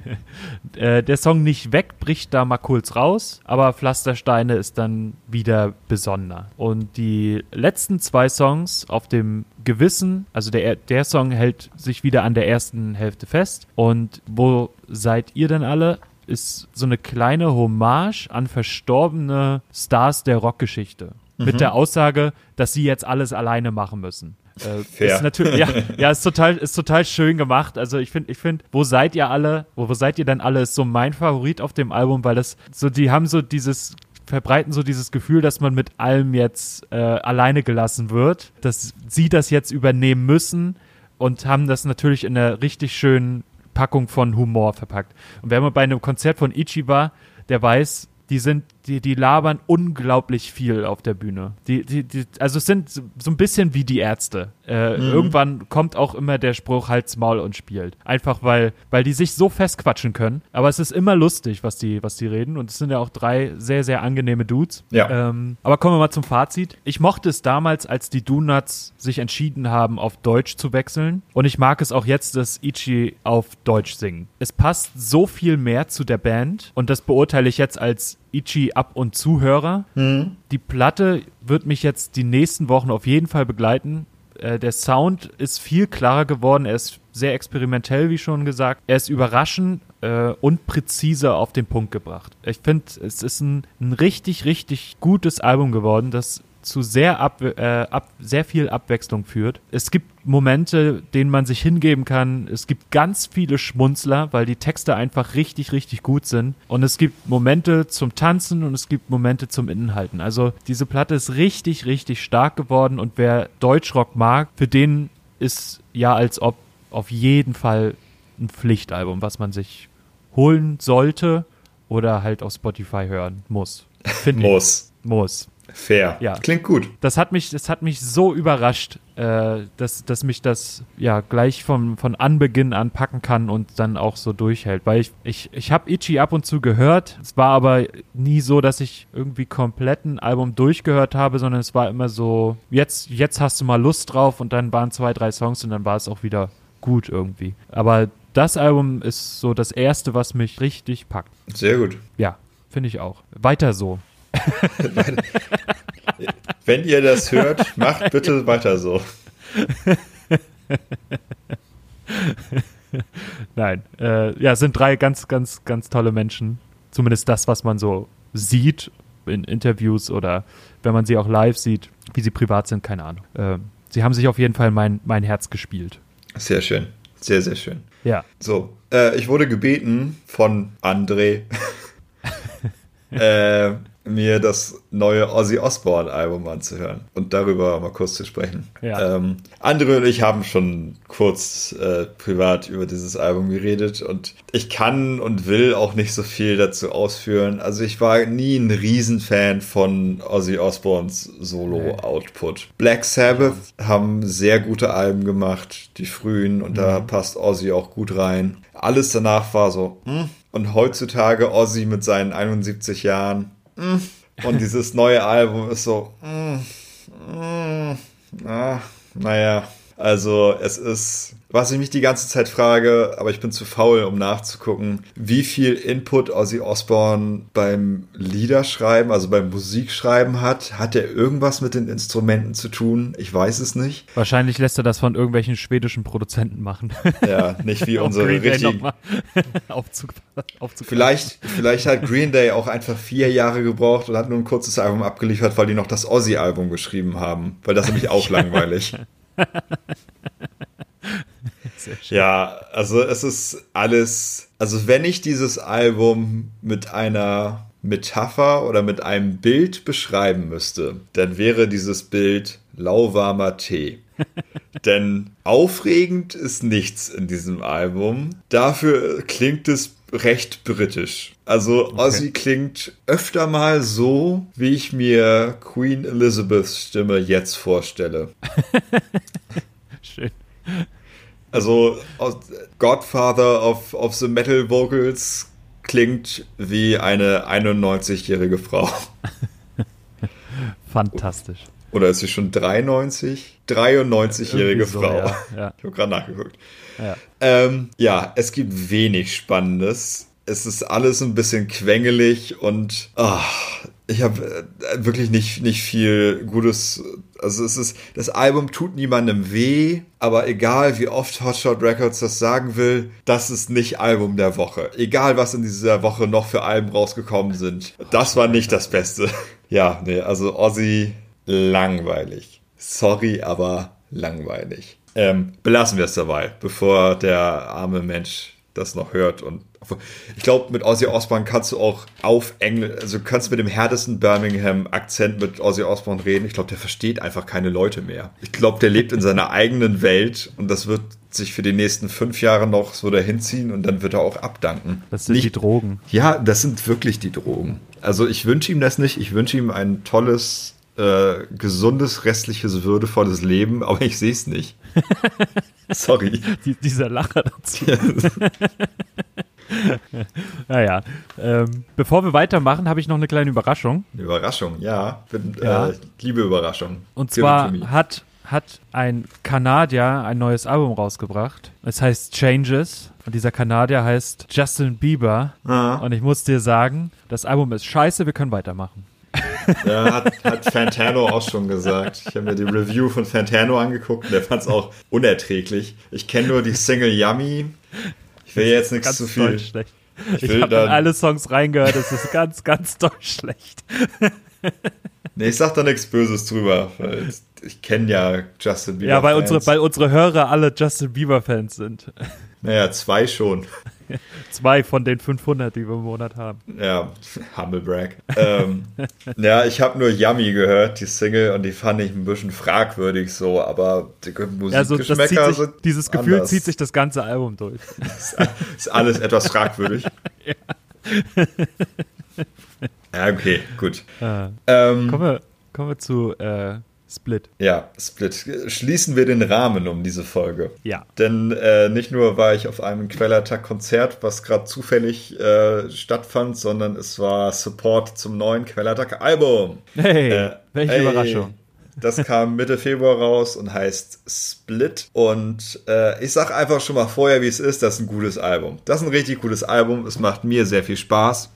äh, der Song Nicht weg bricht da mal kurz raus, aber Pflastersteine ist dann wieder besonder. Und die letzten zwei Songs auf dem Gewissen, also der, der Song hält sich wieder an der ersten Hälfte fest. Und wo seid ihr denn alle? Ist so eine kleine Hommage an verstorbene Stars der Rockgeschichte. Mhm. Mit der Aussage, dass sie jetzt alles alleine machen müssen. Äh, Fair. Ist natürlich, ja, ja, ist total, ist total schön gemacht. Also ich finde, ich finde, wo seid ihr alle, wo, wo seid ihr denn alle, ist so mein Favorit auf dem Album, weil das so, die haben so dieses verbreiten so dieses Gefühl, dass man mit allem jetzt äh, alleine gelassen wird, dass sie das jetzt übernehmen müssen und haben das natürlich in einer richtig schönen Packung von Humor verpackt. Und wenn man bei einem Konzert von Ichi war, der weiß, die sind die, die labern unglaublich viel auf der Bühne. Die, die, die, also es sind so, ein bisschen wie die Ärzte. Äh, mhm. Irgendwann kommt auch immer der Spruch Halt's Maul und spielt. Einfach weil, weil die sich so festquatschen können. Aber es ist immer lustig, was die, was die reden. Und es sind ja auch drei sehr, sehr angenehme Dudes. Ja. Ähm, aber kommen wir mal zum Fazit. Ich mochte es damals, als die Donuts sich entschieden haben, auf Deutsch zu wechseln. Und ich mag es auch jetzt, dass Ichi auf Deutsch singen. Es passt so viel mehr zu der Band. Und das beurteile ich jetzt als Ichi ab und Zuhörer. Mhm. Die Platte wird mich jetzt die nächsten Wochen auf jeden Fall begleiten. Äh, der Sound ist viel klarer geworden. Er ist sehr experimentell, wie schon gesagt. Er ist überraschend äh, und präziser auf den Punkt gebracht. Ich finde, es ist ein, ein richtig, richtig gutes Album geworden, das zu sehr, ab, äh, ab, sehr viel Abwechslung führt. Es gibt Momente, denen man sich hingeben kann. Es gibt ganz viele Schmunzler, weil die Texte einfach richtig, richtig gut sind. Und es gibt Momente zum Tanzen und es gibt Momente zum Inhalten. Also diese Platte ist richtig, richtig stark geworden und wer Deutschrock mag, für den ist ja als ob auf jeden Fall ein Pflichtalbum, was man sich holen sollte oder halt auf Spotify hören muss. muss. Muss. Fair. Ja. Klingt gut. Das hat mich, das hat mich so überrascht, äh, dass, dass mich das ja gleich vom, von Anbeginn an packen kann und dann auch so durchhält. Weil ich, ich, ich habe Ichi ab und zu gehört. Es war aber nie so, dass ich irgendwie komplett ein Album durchgehört habe, sondern es war immer so, jetzt, jetzt hast du mal Lust drauf und dann waren zwei, drei Songs und dann war es auch wieder gut irgendwie. Aber das Album ist so das erste, was mich richtig packt. Sehr gut. Ja, finde ich auch. Weiter so. Wenn ihr das hört, macht bitte weiter so. Nein, äh, ja, sind drei ganz, ganz, ganz tolle Menschen. Zumindest das, was man so sieht in Interviews oder wenn man sie auch live sieht, wie sie privat sind, keine Ahnung. Ähm, sie haben sich auf jeden Fall mein, mein Herz gespielt. Sehr schön. Sehr, sehr schön. Ja. So, äh, ich wurde gebeten von André, äh, mir das neue Ozzy Osbourne Album anzuhören und darüber mal kurz zu sprechen. Ja. Ähm, Andre und ich haben schon kurz äh, privat über dieses Album geredet und ich kann und will auch nicht so viel dazu ausführen. Also ich war nie ein Riesenfan von Ozzy Osbournes Solo-Output. Black Sabbath haben sehr gute Alben gemacht, die frühen, und da passt Ozzy auch gut rein. Alles danach war so, hm. und heutzutage Ozzy mit seinen 71 Jahren, hm. und dieses neue Album ist so, hm, hm, ah, naja. Also es ist, was ich mich die ganze Zeit frage, aber ich bin zu faul, um nachzugucken, wie viel Input Ozzy Osbourne beim Liederschreiben, also beim Musikschreiben hat. Hat er irgendwas mit den Instrumenten zu tun? Ich weiß es nicht. Wahrscheinlich lässt er das von irgendwelchen schwedischen Produzenten machen. Ja, nicht wie unsere richtigen. aufzug, aufzug Vielleicht, vielleicht hat Green Day auch einfach vier Jahre gebraucht und hat nur ein kurzes Album abgeliefert, weil die noch das Ozzy-Album geschrieben haben. Weil das nämlich auch langweilig. Ja, also es ist alles. Also, wenn ich dieses Album mit einer Metapher oder mit einem Bild beschreiben müsste, dann wäre dieses Bild lauwarmer Tee. Denn aufregend ist nichts in diesem Album. Dafür klingt es recht britisch. Also Ozzy klingt öfter mal so, wie ich mir Queen Elizabeths Stimme jetzt vorstelle. Schön. Also Godfather of, of the Metal Vocals klingt wie eine 91-jährige Frau. Fantastisch. Oder ist sie schon 93? 93-jährige Irgendwie so, Frau. ja, ja. Ich habe gerade nachgeguckt. Ja. Ähm, ja, es gibt wenig Spannendes. Es ist alles ein bisschen quengelig und ah, ich habe äh, wirklich nicht, nicht viel Gutes. Also es ist, das Album tut niemandem weh, aber egal wie oft Hotshot Records das sagen will, das ist nicht Album der Woche. Egal was in dieser Woche noch für Alben rausgekommen sind. Das war nicht das Beste. Ja, nee, also Ozzy langweilig. Sorry, aber langweilig. Ähm, belassen wir es dabei, bevor der arme Mensch das noch hört. Und ich glaube, mit Ozzy Osbourne kannst du auch auf Englisch, also du kannst mit dem härtesten Birmingham-Akzent mit Ozzy Osbourne reden. Ich glaube, der versteht einfach keine Leute mehr. Ich glaube, der lebt in seiner eigenen Welt und das wird sich für die nächsten fünf Jahre noch so dahin ziehen und dann wird er auch abdanken. Das sind die Drogen. Ja, das sind wirklich die Drogen. Also ich wünsche ihm das nicht. Ich wünsche ihm ein tolles, äh, gesundes, restliches, würdevolles Leben, aber ich sehe es nicht. Sorry. Die, dieser Lacher dazu. naja, ähm, bevor wir weitermachen, habe ich noch eine kleine Überraschung. Eine Überraschung, ja. Bin, Ja. Äh, liebe Überraschung. Und zwar hat, hat ein Kanadier ein neues Album rausgebracht. Es heißt Changes. Und dieser Kanadier heißt Justin Bieber. Ah. Und ich muss dir sagen, das Album ist scheiße, wir können weitermachen. Ja, hat, hat Fantano auch schon gesagt. Ich habe mir die Review von Fantano angeguckt und der fand es auch unerträglich. Ich kenne nur die Single Yummy. Ich will jetzt nichts zu viel. schlecht. Ich Ich, habe in alle Songs reingehört, es ist ganz, ganz doll schlecht. Nee, ich sag da nichts Böses drüber, weil ich kenne ja Justin Bieber. Ja, weil Fans. unsere, weil unsere Hörer alle Justin Bieber-Fans sind. Naja, zwei schon. Zwei von den 500, die wir im Monat haben. Ja, Humblebrag. ähm, ja, ich habe nur Yummy gehört, die Single, und die fand ich ein bisschen fragwürdig so, aber die Also das zieht Musikgeschmäcker sich, sind dieses Gefühl anders. zieht sich das ganze Album durch. Ist, ist alles etwas fragwürdig. ja, okay, gut. Äh, Ähm, kommen, wir, kommen wir zu äh, Split. Ja, Split. Schließen wir den Rahmen um diese Folge. Ja. Denn äh, nicht nur war ich auf einem Quellattack-Konzert, was gerade zufällig äh, stattfand, sondern es war Support zum neuen Quellattack-Album. Hey, äh, welche ey, Überraschung. Das kam Mitte Februar raus und heißt Split. Und äh, ich sag einfach schon mal vorher, wie es ist. Das ist ein gutes Album. Das ist ein richtig gutes Album. Es macht mir sehr viel Spaß.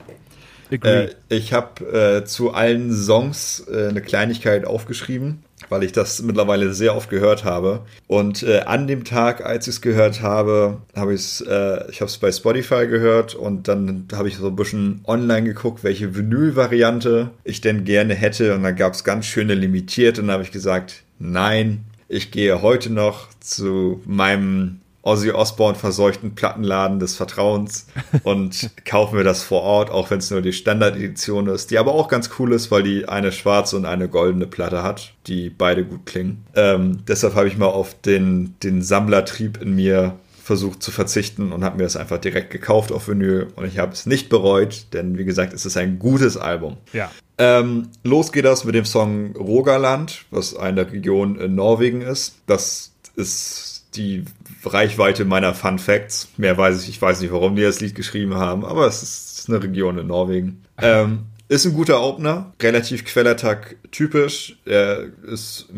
Äh, ich habe äh, zu allen Songs äh, eine Kleinigkeit aufgeschrieben, weil ich das mittlerweile sehr oft gehört habe. Und äh, an dem Tag, als ich es gehört habe, habe ich es, äh, ich es bei Spotify gehört und dann habe ich so ein bisschen online geguckt, welche Vinyl-Variante ich denn gerne hätte. Und dann gab es ganz schöne limitierte und dann habe ich gesagt, nein, ich gehe heute noch zu meinem Ozzy Osbourne verseuchten Plattenladen des Vertrauens und kaufen wir das vor Ort, auch wenn es nur die Standard-Edition ist, die aber auch ganz cool ist, weil die eine schwarze und eine goldene Platte hat, die beide gut klingen. Ähm, deshalb habe ich mal auf den, den Sammlertrieb in mir versucht zu verzichten und habe mir das einfach direkt gekauft auf Vinyl und ich habe es nicht bereut, denn wie gesagt, es ist ein gutes Album. Ja. Ähm, los geht das mit dem Song Rogaland, was eine Region in Norwegen ist. Das ist die Reichweite meiner Fun Facts. Mehr weiß ich, ich weiß nicht, warum die das Lied geschrieben haben, aber es ist eine Region in Norwegen. Ähm, ist ein guter Opener, relativ Quellertag typisch. Er ist,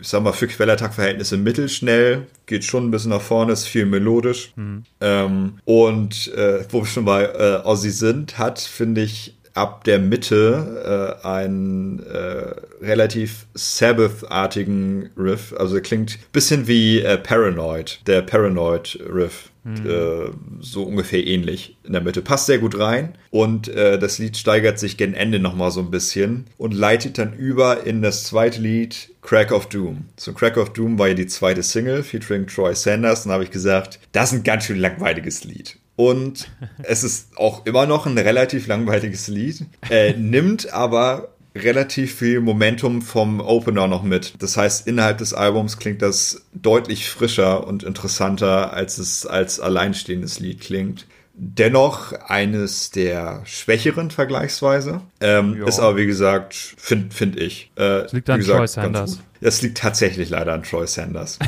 ich sag mal, für Quellertag-Verhältnisse mittelschnell, geht schon ein bisschen nach vorne, ist viel melodisch. Mhm. Ähm, und äh, wo wir schon bei äh, Ozzy sind, hat, finde ich, ab der Mitte äh, einen äh, relativ Sabbath-artigen Riff. Also klingt bisschen wie äh, Paranoid, der Paranoid-Riff. Mhm. Äh, so ungefähr ähnlich in der Mitte. Passt sehr gut rein und äh, das Lied steigert sich gen Ende nochmal so ein bisschen und leitet dann über in das zweite Lied Crack of Doom. So Crack of Doom war ja die zweite Single featuring Troy Sanders und habe ich gesagt, das ist ein ganz schön langweiliges Lied. Und es ist auch immer noch ein relativ langweiliges Lied, äh, nimmt aber relativ viel Momentum vom Opener noch mit. Das heißt, innerhalb des Albums klingt das deutlich frischer und interessanter, als es als alleinstehendes Lied klingt. Dennoch eines der schwächeren vergleichsweise. Ähm, ist aber, wie gesagt, finde find ich. Äh, das liegt an gesagt, Troy Sanders. Das liegt tatsächlich leider an Troy Sanders.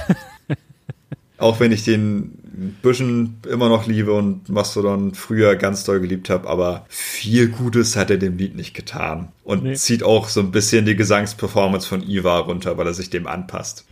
Auch wenn ich den ein bisschen immer noch liebe und Mastodon früher ganz doll geliebt habe, aber viel Gutes hat er dem Lied nicht getan. Und nee. zieht auch so ein bisschen die Gesangsperformance von Iva runter, weil er sich dem anpasst.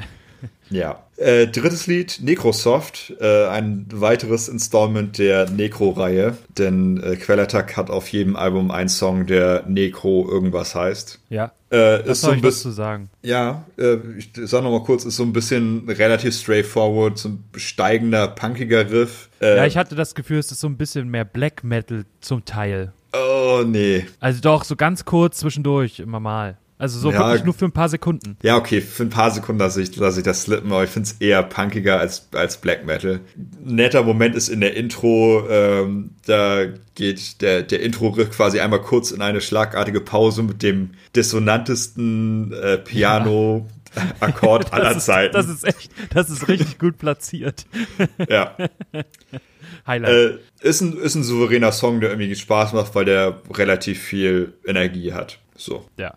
Ja. Äh, drittes Lied, Necrosoft, äh, ein weiteres Installment der Necro-Reihe, denn äh, Quellattack hat auf jedem Album einen Song, der Necro irgendwas heißt. Ja. Äh, ist so ein bisschen zu sagen. Ja, äh, ich sag noch mal kurz, ist so ein bisschen relativ straightforward, so ein steigender, punkiger Riff. Äh, ja, ich hatte das Gefühl, es ist so ein bisschen mehr Black Metal zum Teil. Oh, nee. Also doch, so ganz kurz zwischendurch, immer mal. Also so ja, wirklich nur für ein paar Sekunden. Ja, okay, für ein paar Sekunden lasse ich, lasse ich das slippen, aber ich finde es eher punkiger als, als Black Metal. netter Moment ist in der Intro, ähm, da geht der, der Intro-Riff quasi einmal kurz in eine schlagartige Pause mit dem dissonantesten äh, Piano. Ja. Akkord aller ist, Zeiten. Das ist echt, das ist richtig gut platziert. Ja. Highlight. Äh, ist, ein, ist ein souveräner Song, der irgendwie Spaß macht, weil der relativ viel Energie hat. So. Ja.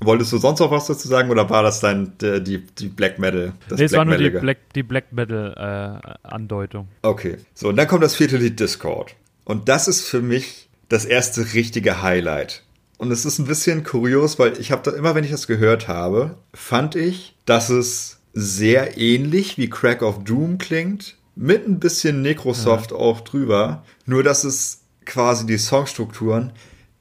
Wolltest du sonst noch was dazu sagen oder war das dann die, die, die Black Metal? Das nee, es war nur die Black, die Black Metal äh. Okay. So, und dann kommt das vierte Lied Discord. Und das ist für mich das erste richtige Highlight. Und es ist ein bisschen kurios, weil ich habe da immer, wenn ich das gehört habe, fand ich, dass es sehr ähnlich wie Crack of Doom klingt, mit ein bisschen Necrosoft ja. auch drüber. Nur dass es quasi die Songstrukturen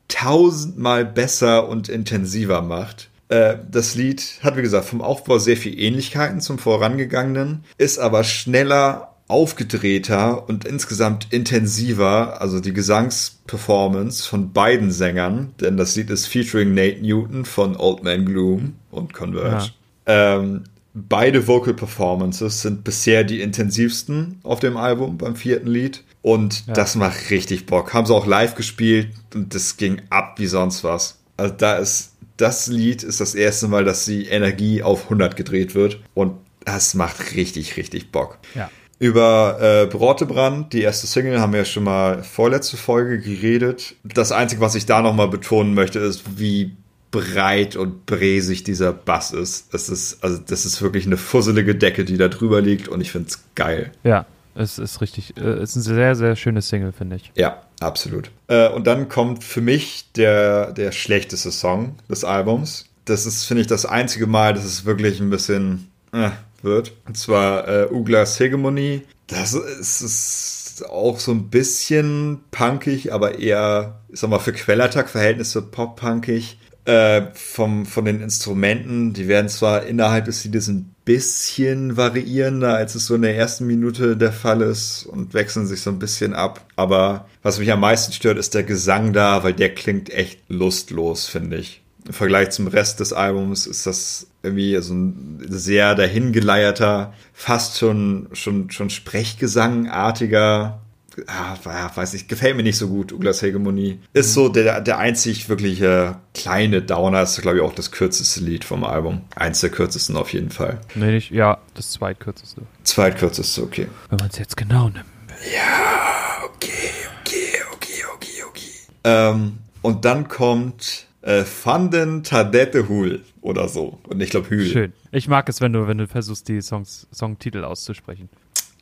tausendmal besser und intensiver macht. Äh, das Lied hat, wie gesagt, vom Aufbau sehr viel Ähnlichkeiten zum vorangegangenen, ist aber schneller, aufgedrehter und insgesamt intensiver, also die Gesangsperformance von beiden Sängern, denn das Lied ist featuring Nate Newton von Old Man Gloom und Converge. Ja. Ähm, beide Vocal Performances sind bisher die intensivsten auf dem Album beim vierten Lied. Und ja. das macht richtig Bock. Haben sie auch live gespielt und das ging ab wie sonst was. Also da ist, das Lied ist das erste Mal, dass die Energie auf 100 gedreht wird und das macht richtig, richtig Bock. Ja. Über äh, Brotebrand, die erste Single, haben wir ja schon mal vorletzte Folge geredet. Das Einzige, was ich da nochmal betonen möchte, ist, wie breit und bräsig dieser Bass ist. Das ist, also das ist wirklich eine fusselige Decke, die da drüber liegt und ich finde es geil. Ja, es ist richtig, äh, es ist ein sehr, sehr schönes Single, finde ich. Ja, absolut. Äh, und dann kommt für mich der, der schlechteste Song des Albums. Das ist, finde ich, das einzige Mal, dass es wirklich ein bisschen äh, wird. Und zwar äh, Uglas Hegemony. Das ist, ist auch so ein bisschen punkig, aber eher, ich sag mal, für Quellattack-Verhältnisse pop-punkig. Äh, vom, von den Instrumenten, die werden zwar innerhalb des Liedes ein bisschen variierender, als es so in der ersten Minute der Fall ist und wechseln sich so ein bisschen ab. Aber was mich am meisten stört, ist der Gesang da, weil der klingt echt lustlos, finde ich. Im Vergleich zum Rest des Albums ist das irgendwie so ein sehr dahingeleierter, fast schon, schon, schon Sprechgesangartiger ah, weiß ich, gefällt mir nicht so gut, Uglas Hegemonie. Ist so der, der einzig wirkliche kleine Downer, ist glaube ich auch das kürzeste Lied vom Album. Eins der kürzesten auf jeden Fall. Nee, nicht, ja, das zweitkürzeste. Zweitkürzeste, okay. Wenn man es jetzt genau nimmt. Ja, okay, okay, okay, okay, okay. Ähm, und dann kommt äh, Fanden Tadete Hul oder so. Und ich glaube Hül. Schön. Ich mag es, wenn du, wenn du versuchst, die Songs, Songtitel auszusprechen.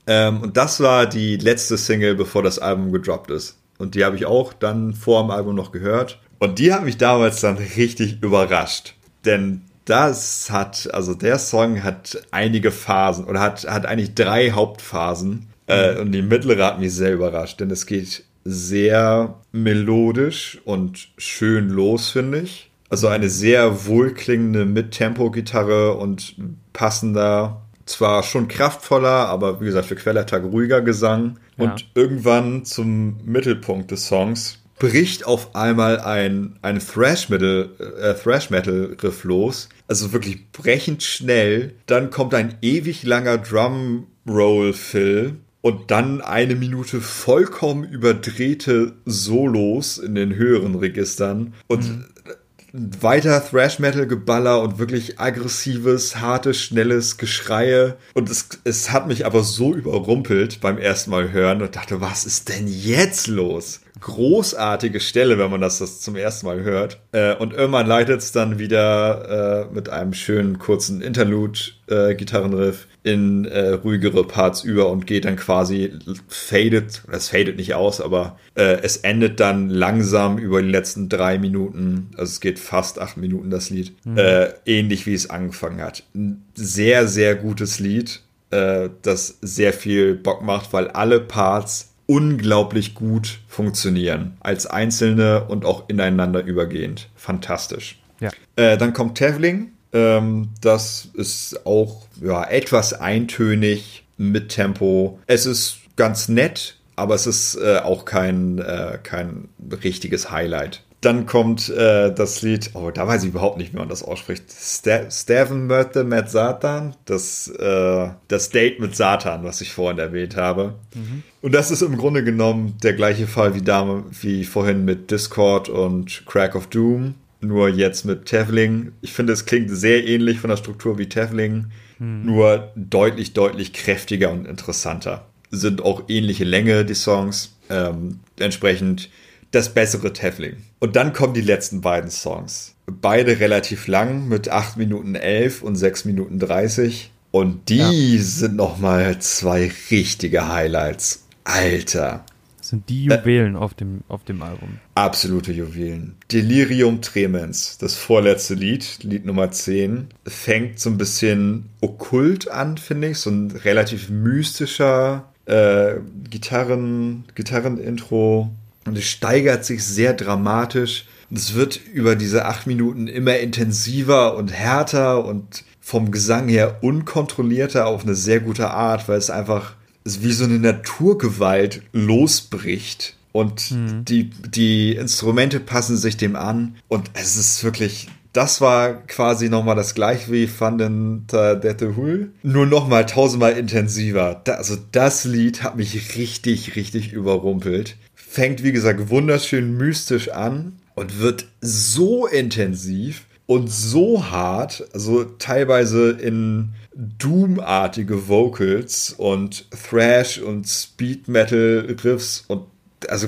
Ähm, und das war die letzte Single, bevor das Album gedroppt ist. Und die habe ich auch dann vor dem Album noch gehört. Und die hat mich damals dann richtig überrascht. Denn das hat, also der Song hat einige Phasen oder hat, hat eigentlich drei Hauptphasen. Äh, und die mittlere hat mich sehr überrascht, denn es geht sehr melodisch und schön los, finde ich. Also eine sehr wohlklingende Mittempo-Gitarre und passender zwar schon kraftvoller, aber wie gesagt für Quellertag ruhiger Gesang. Ja. Und irgendwann zum Mittelpunkt des Songs bricht auf einmal ein, ein Thrash Metal, äh, Thrash los. Also wirklich brechend schnell. Dann kommt ein ewig langer Drum Roll Fill. Und dann eine Minute vollkommen überdrehte Solos in den höheren Registern. Und mhm weiter Thrash Metal Geballer und wirklich aggressives, hartes, schnelles Geschreie. Und es, es hat mich aber so überrumpelt beim ersten Mal hören und dachte, was ist denn jetzt los? großartige Stelle, wenn man das, das zum ersten Mal hört. Äh, und irgendwann leitet es dann wieder äh, mit einem schönen kurzen Interlude-Gitarrenriff äh, in äh, ruhigere Parts über und geht dann quasi fadet, es fadet nicht aus, aber äh, es endet dann langsam über die letzten drei Minuten, also es geht fast acht Minuten das Lied, mhm. Äh, ähnlich wie es angefangen hat. Ein sehr, sehr gutes Lied, das sehr viel Bock macht, weil alle Parts unglaublich gut funktionieren. Als einzelne und auch ineinander übergehend. Fantastisch. Ja. Äh, dann kommt Tevling. Ähm, das ist auch ja, etwas eintönig mit Tempo. Es ist ganz nett, aber es ist äh, auch kein, äh, kein richtiges Highlight. Dann kommt äh, das Lied, oh, da weiß ich überhaupt nicht, wie man das ausspricht. Steven Mörte mit Satan, das, äh, das Date mit Satan, was ich vorhin erwähnt habe. Mhm. Und das ist im Grunde genommen der gleiche Fall wie, da, wie vorhin mit Discord und Crack of Doom, nur jetzt mit Tevling. Ich finde, es klingt sehr ähnlich von der Struktur wie Tevling, mhm. nur deutlich, deutlich kräftiger und interessanter. Sind auch ähnliche Länge, die Songs. Ähm, entsprechend das bessere Tefling. Und dann kommen die letzten beiden Songs. Beide relativ lang mit 8 Minuten 11 und 6 Minuten 30. Und die ja. sind nochmal zwei richtige Highlights. Alter. Das sind die Juwelen äh, auf, dem, auf dem Album. Absolute Juwelen. Delirium Tremens, das vorletzte Lied, Lied Nummer 10, fängt so ein bisschen okkult an, finde ich. So ein relativ mystischer äh, Gitarren, Gitarrenintro und es steigert sich sehr dramatisch. Es wird über diese acht Minuten immer intensiver und härter und vom Gesang her unkontrollierter auf eine sehr gute Art, weil es einfach wie so eine Naturgewalt losbricht. Und mhm. die, die Instrumente passen sich dem an. Und es ist wirklich, das war quasi nochmal das gleiche wie Fanden Dette Hul, nur nochmal tausendmal intensiver. also das Lied hat mich richtig, richtig überrumpelt fängt, wie gesagt, wunderschön mystisch an und wird so intensiv und so hart, also teilweise in Doom-artige Vocals und Thrash und Speed Metal Riffs und also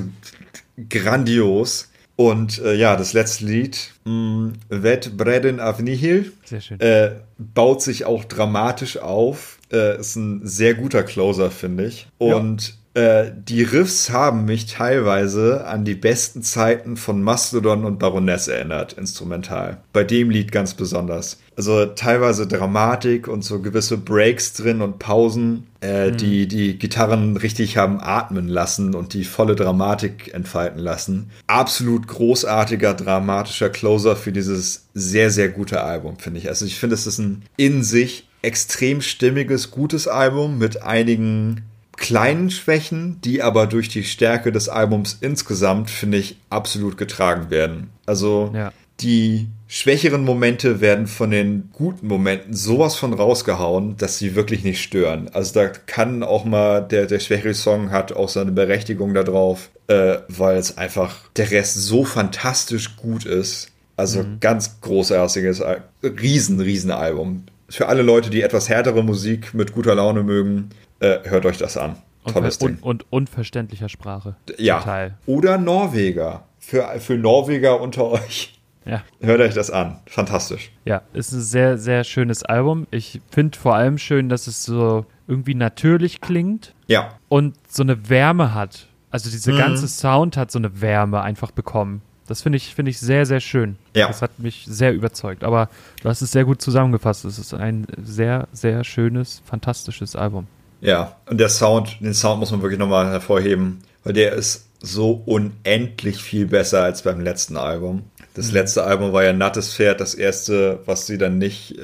grandios. Und äh, ja, das letzte Lied, mh, Ved Breden av Nihil, äh, baut sich auch dramatisch auf. Äh, ist ein sehr guter Closer, finde ich. Und äh, die Riffs haben mich teilweise an die besten Zeiten von Mastodon und Baroness erinnert, instrumental. Bei dem Lied ganz besonders. Also teilweise Dramatik und so gewisse Breaks drin und Pausen, äh, die die Gitarren richtig haben atmen lassen und die volle Dramatik entfalten lassen. Absolut großartiger, dramatischer Closer für dieses sehr, sehr gute Album, finde ich. Also ich finde, es ist ein in sich extrem stimmiges, gutes Album mit einigen kleinen Schwächen, die aber durch die Stärke des Albums insgesamt, finde ich, absolut getragen werden. Also Ja. die schwächeren Momente werden von den guten Momenten sowas von rausgehauen, dass sie wirklich nicht stören. Also da kann auch mal der, der schwächere Song hat auch seine Berechtigung da drauf, äh, weil es einfach der Rest so fantastisch gut ist. Also ganz großartiges, Al- riesen, riesen Album. Für alle Leute, die etwas härtere Musik mit guter Laune mögen, äh, hört euch das an. Und, Tolles Ding. und, und unverständlicher Sprache. Ja. Teil. Oder Norweger. Für, für Norweger unter euch. Ja. Hört euch das an. Fantastisch. Ja, ist ein sehr, sehr schönes Album. Ich finde vor allem schön, dass es so irgendwie natürlich klingt Ja. und so eine Wärme hat. Also dieser Mhm. ganze Sound hat so eine Wärme einfach bekommen. Das finde ich, finde ich sehr, sehr schön. Ja. Das hat mich sehr überzeugt. Aber du hast es sehr gut zusammengefasst. Es ist ein sehr, sehr schönes, fantastisches Album. Ja. Und der Sound, den Sound muss man wirklich nochmal hervorheben, weil der ist so unendlich viel besser als beim letzten Album. Das letzte Album war ja Nattes Pferd, das erste, was sie dann nicht, äh,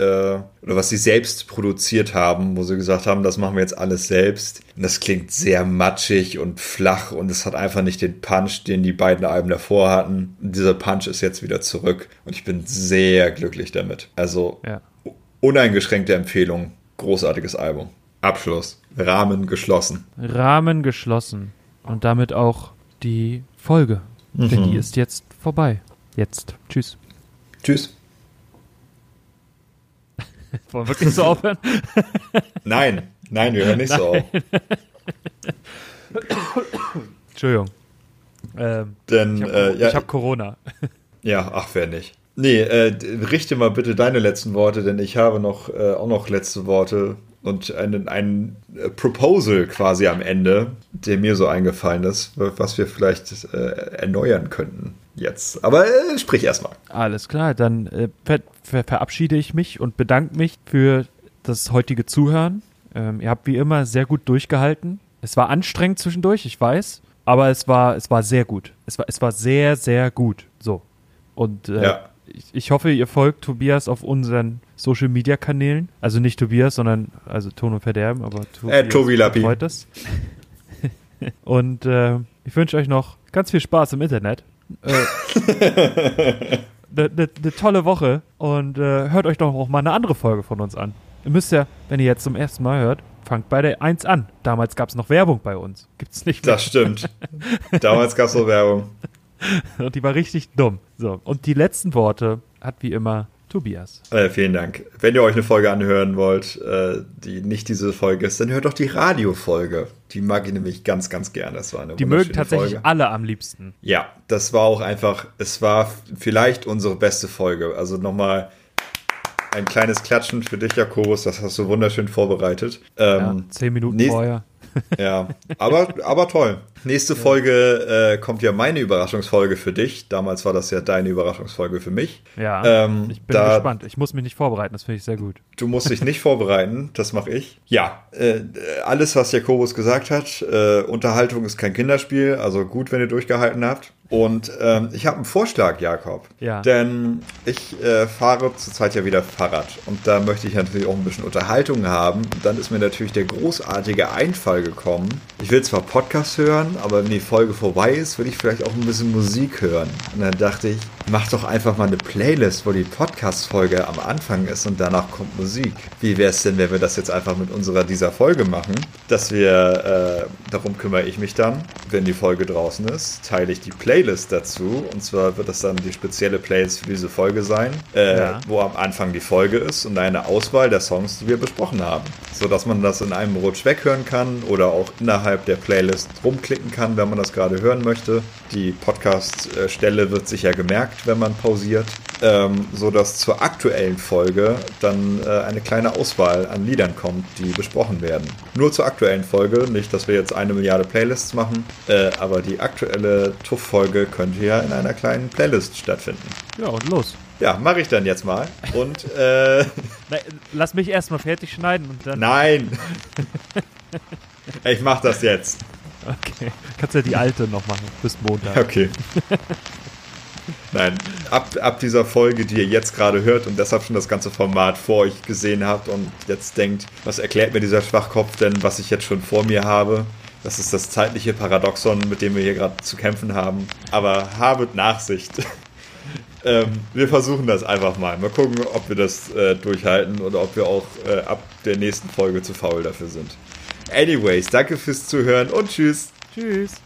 oder was sie selbst produziert haben, wo sie gesagt haben, das machen wir jetzt alles selbst. Und das klingt sehr matschig und flach und es hat einfach nicht den Punch, den die beiden Alben davor hatten. Und dieser Punch ist jetzt wieder zurück und ich bin sehr glücklich damit. Also Ja. uneingeschränkte Empfehlung, großartiges Album. Abschluss, Rahmen geschlossen. Rahmen geschlossen. Und damit auch die Folge. Denn Mhm. die ist jetzt vorbei. Jetzt. Tschüss. Tschüss. Wollen wir wirklich so aufhören? Nein, nein, wir hören nicht so auf. Entschuldigung. Ähm, Denn, ich habe äh, ja, hab Corona. ja, ach, wer nicht. Nee, äh, richte mal bitte deine letzten Worte, denn ich habe noch äh, auch noch letzte Worte und einen, ein äh, Proposal quasi am Ende, der mir so eingefallen ist, was wir vielleicht äh, erneuern könnten jetzt. Aber äh, sprich erstmal. Alles klar, dann äh, ver ver verabschiede ich mich und bedanke mich für das heutige Zuhören. Ähm, ihr habt wie immer sehr gut durchgehalten. Es war anstrengend zwischendurch, ich weiß, aber es war, es war sehr gut. Es war, es war sehr, sehr gut. So. Und äh, Ja. Ich, ich hoffe, ihr folgt Tobias auf unseren Social Media Kanälen. Also nicht Tobias, sondern also Ton und Verderben, aber Tobias Tobi Lappi. freut es. und äh, ich wünsche euch noch ganz viel Spaß im Internet. Äh, eine ne, ne tolle Woche und äh, hört euch doch auch mal eine andere Folge von uns an. Ihr müsst ja, wenn ihr jetzt zum ersten Mal hört, fangt bei der 1 an. Damals gab es noch Werbung bei uns. Gibt's nicht mehr. Das stimmt. Damals gab es so Werbung. Und die war richtig dumm. So, und die letzten Worte hat wie immer Tobias. Äh, vielen Dank. Wenn ihr euch eine Folge anhören wollt, äh, die nicht diese Folge ist, dann hört doch die Radiofolge. Die mag ich nämlich ganz, ganz gerne. Das war eine Die mögen tatsächlich Folge. alle am liebsten. Ja, das war auch einfach, es war vielleicht unsere beste Folge. Also nochmal ein kleines Klatschen für dich, Jakobus. Das hast du wunderschön vorbereitet. Ja, Ähm, zehn Minuten vorher. Ja, aber, aber toll. Nächste Folge äh, kommt ja meine Überraschungsfolge für dich. Damals war das ja deine Überraschungsfolge für mich. Ja, Ähm, ich bin da- gespannt. Ich muss mich nicht vorbereiten, das finde ich sehr gut. Du musst dich nicht vorbereiten, das mache ich. Ja, äh, alles, was Jakobus gesagt hat, äh, Unterhaltung ist kein Kinderspiel, also gut, wenn ihr durchgehalten habt. Und ähm, ich habe einen Vorschlag, Jakob. Ja. Denn ich äh, fahre zurzeit ja wieder Fahrrad und da möchte ich natürlich auch ein bisschen Unterhaltung haben. Und dann ist mir natürlich der großartige Einfall gekommen. Ich will zwar Podcast hören, aber wenn die Folge vorbei ist, will ich vielleicht auch ein bisschen Musik hören. Und dann dachte ich, mach doch einfach mal eine Playlist, wo die Podcast-Folge am Anfang ist und danach kommt Musik. Wie wäre es denn, wenn wir das jetzt einfach mit unserer dieser Folge machen? Dass wir, äh, darum kümmere ich mich dann, wenn die Folge draußen ist, teile ich die Playlist dazu. Und zwar wird das dann die spezielle Playlist für diese Folge sein, äh, ja. wo am Anfang die Folge ist und eine Auswahl der Songs, die wir besprochen haben. Sodass man das in einem Rutsch weghören kann oder auch innerhalb der Playlist rumklicken kann, wenn man das gerade hören möchte. Die Podcast-Stelle wird sicher gemerkt, wenn man pausiert, ähm, sodass zur aktuellen Folge dann äh, eine kleine Auswahl an Liedern kommt, die besprochen werden. Nur zur aktuellen Folge, nicht, dass wir jetzt eine Milliarde Playlists machen, äh, aber die aktuelle TUF-Folge könnte ja in einer kleinen Playlist stattfinden. Ja, und los. Ja, mache ich dann jetzt mal. Und äh, lass mich erstmal fertig schneiden und dann. Nein! ich mach das jetzt. Okay. Kannst ja die alte noch machen, bis Montag. Okay. Nein, ab, ab dieser Folge, die ihr jetzt gerade hört und deshalb schon das ganze Format vor euch gesehen habt und jetzt denkt, was erklärt mir dieser Schwachkopf denn, was ich jetzt schon vor mir habe? Das ist das zeitliche Paradoxon, mit dem wir hier gerade zu kämpfen haben. Aber habet Nachsicht. ähm, wir versuchen das einfach mal. Mal gucken, ob wir das äh, durchhalten oder ob wir auch äh, ab der nächsten Folge zu faul dafür sind. Anyways, danke fürs Zuhören und tschüss. Tschüss.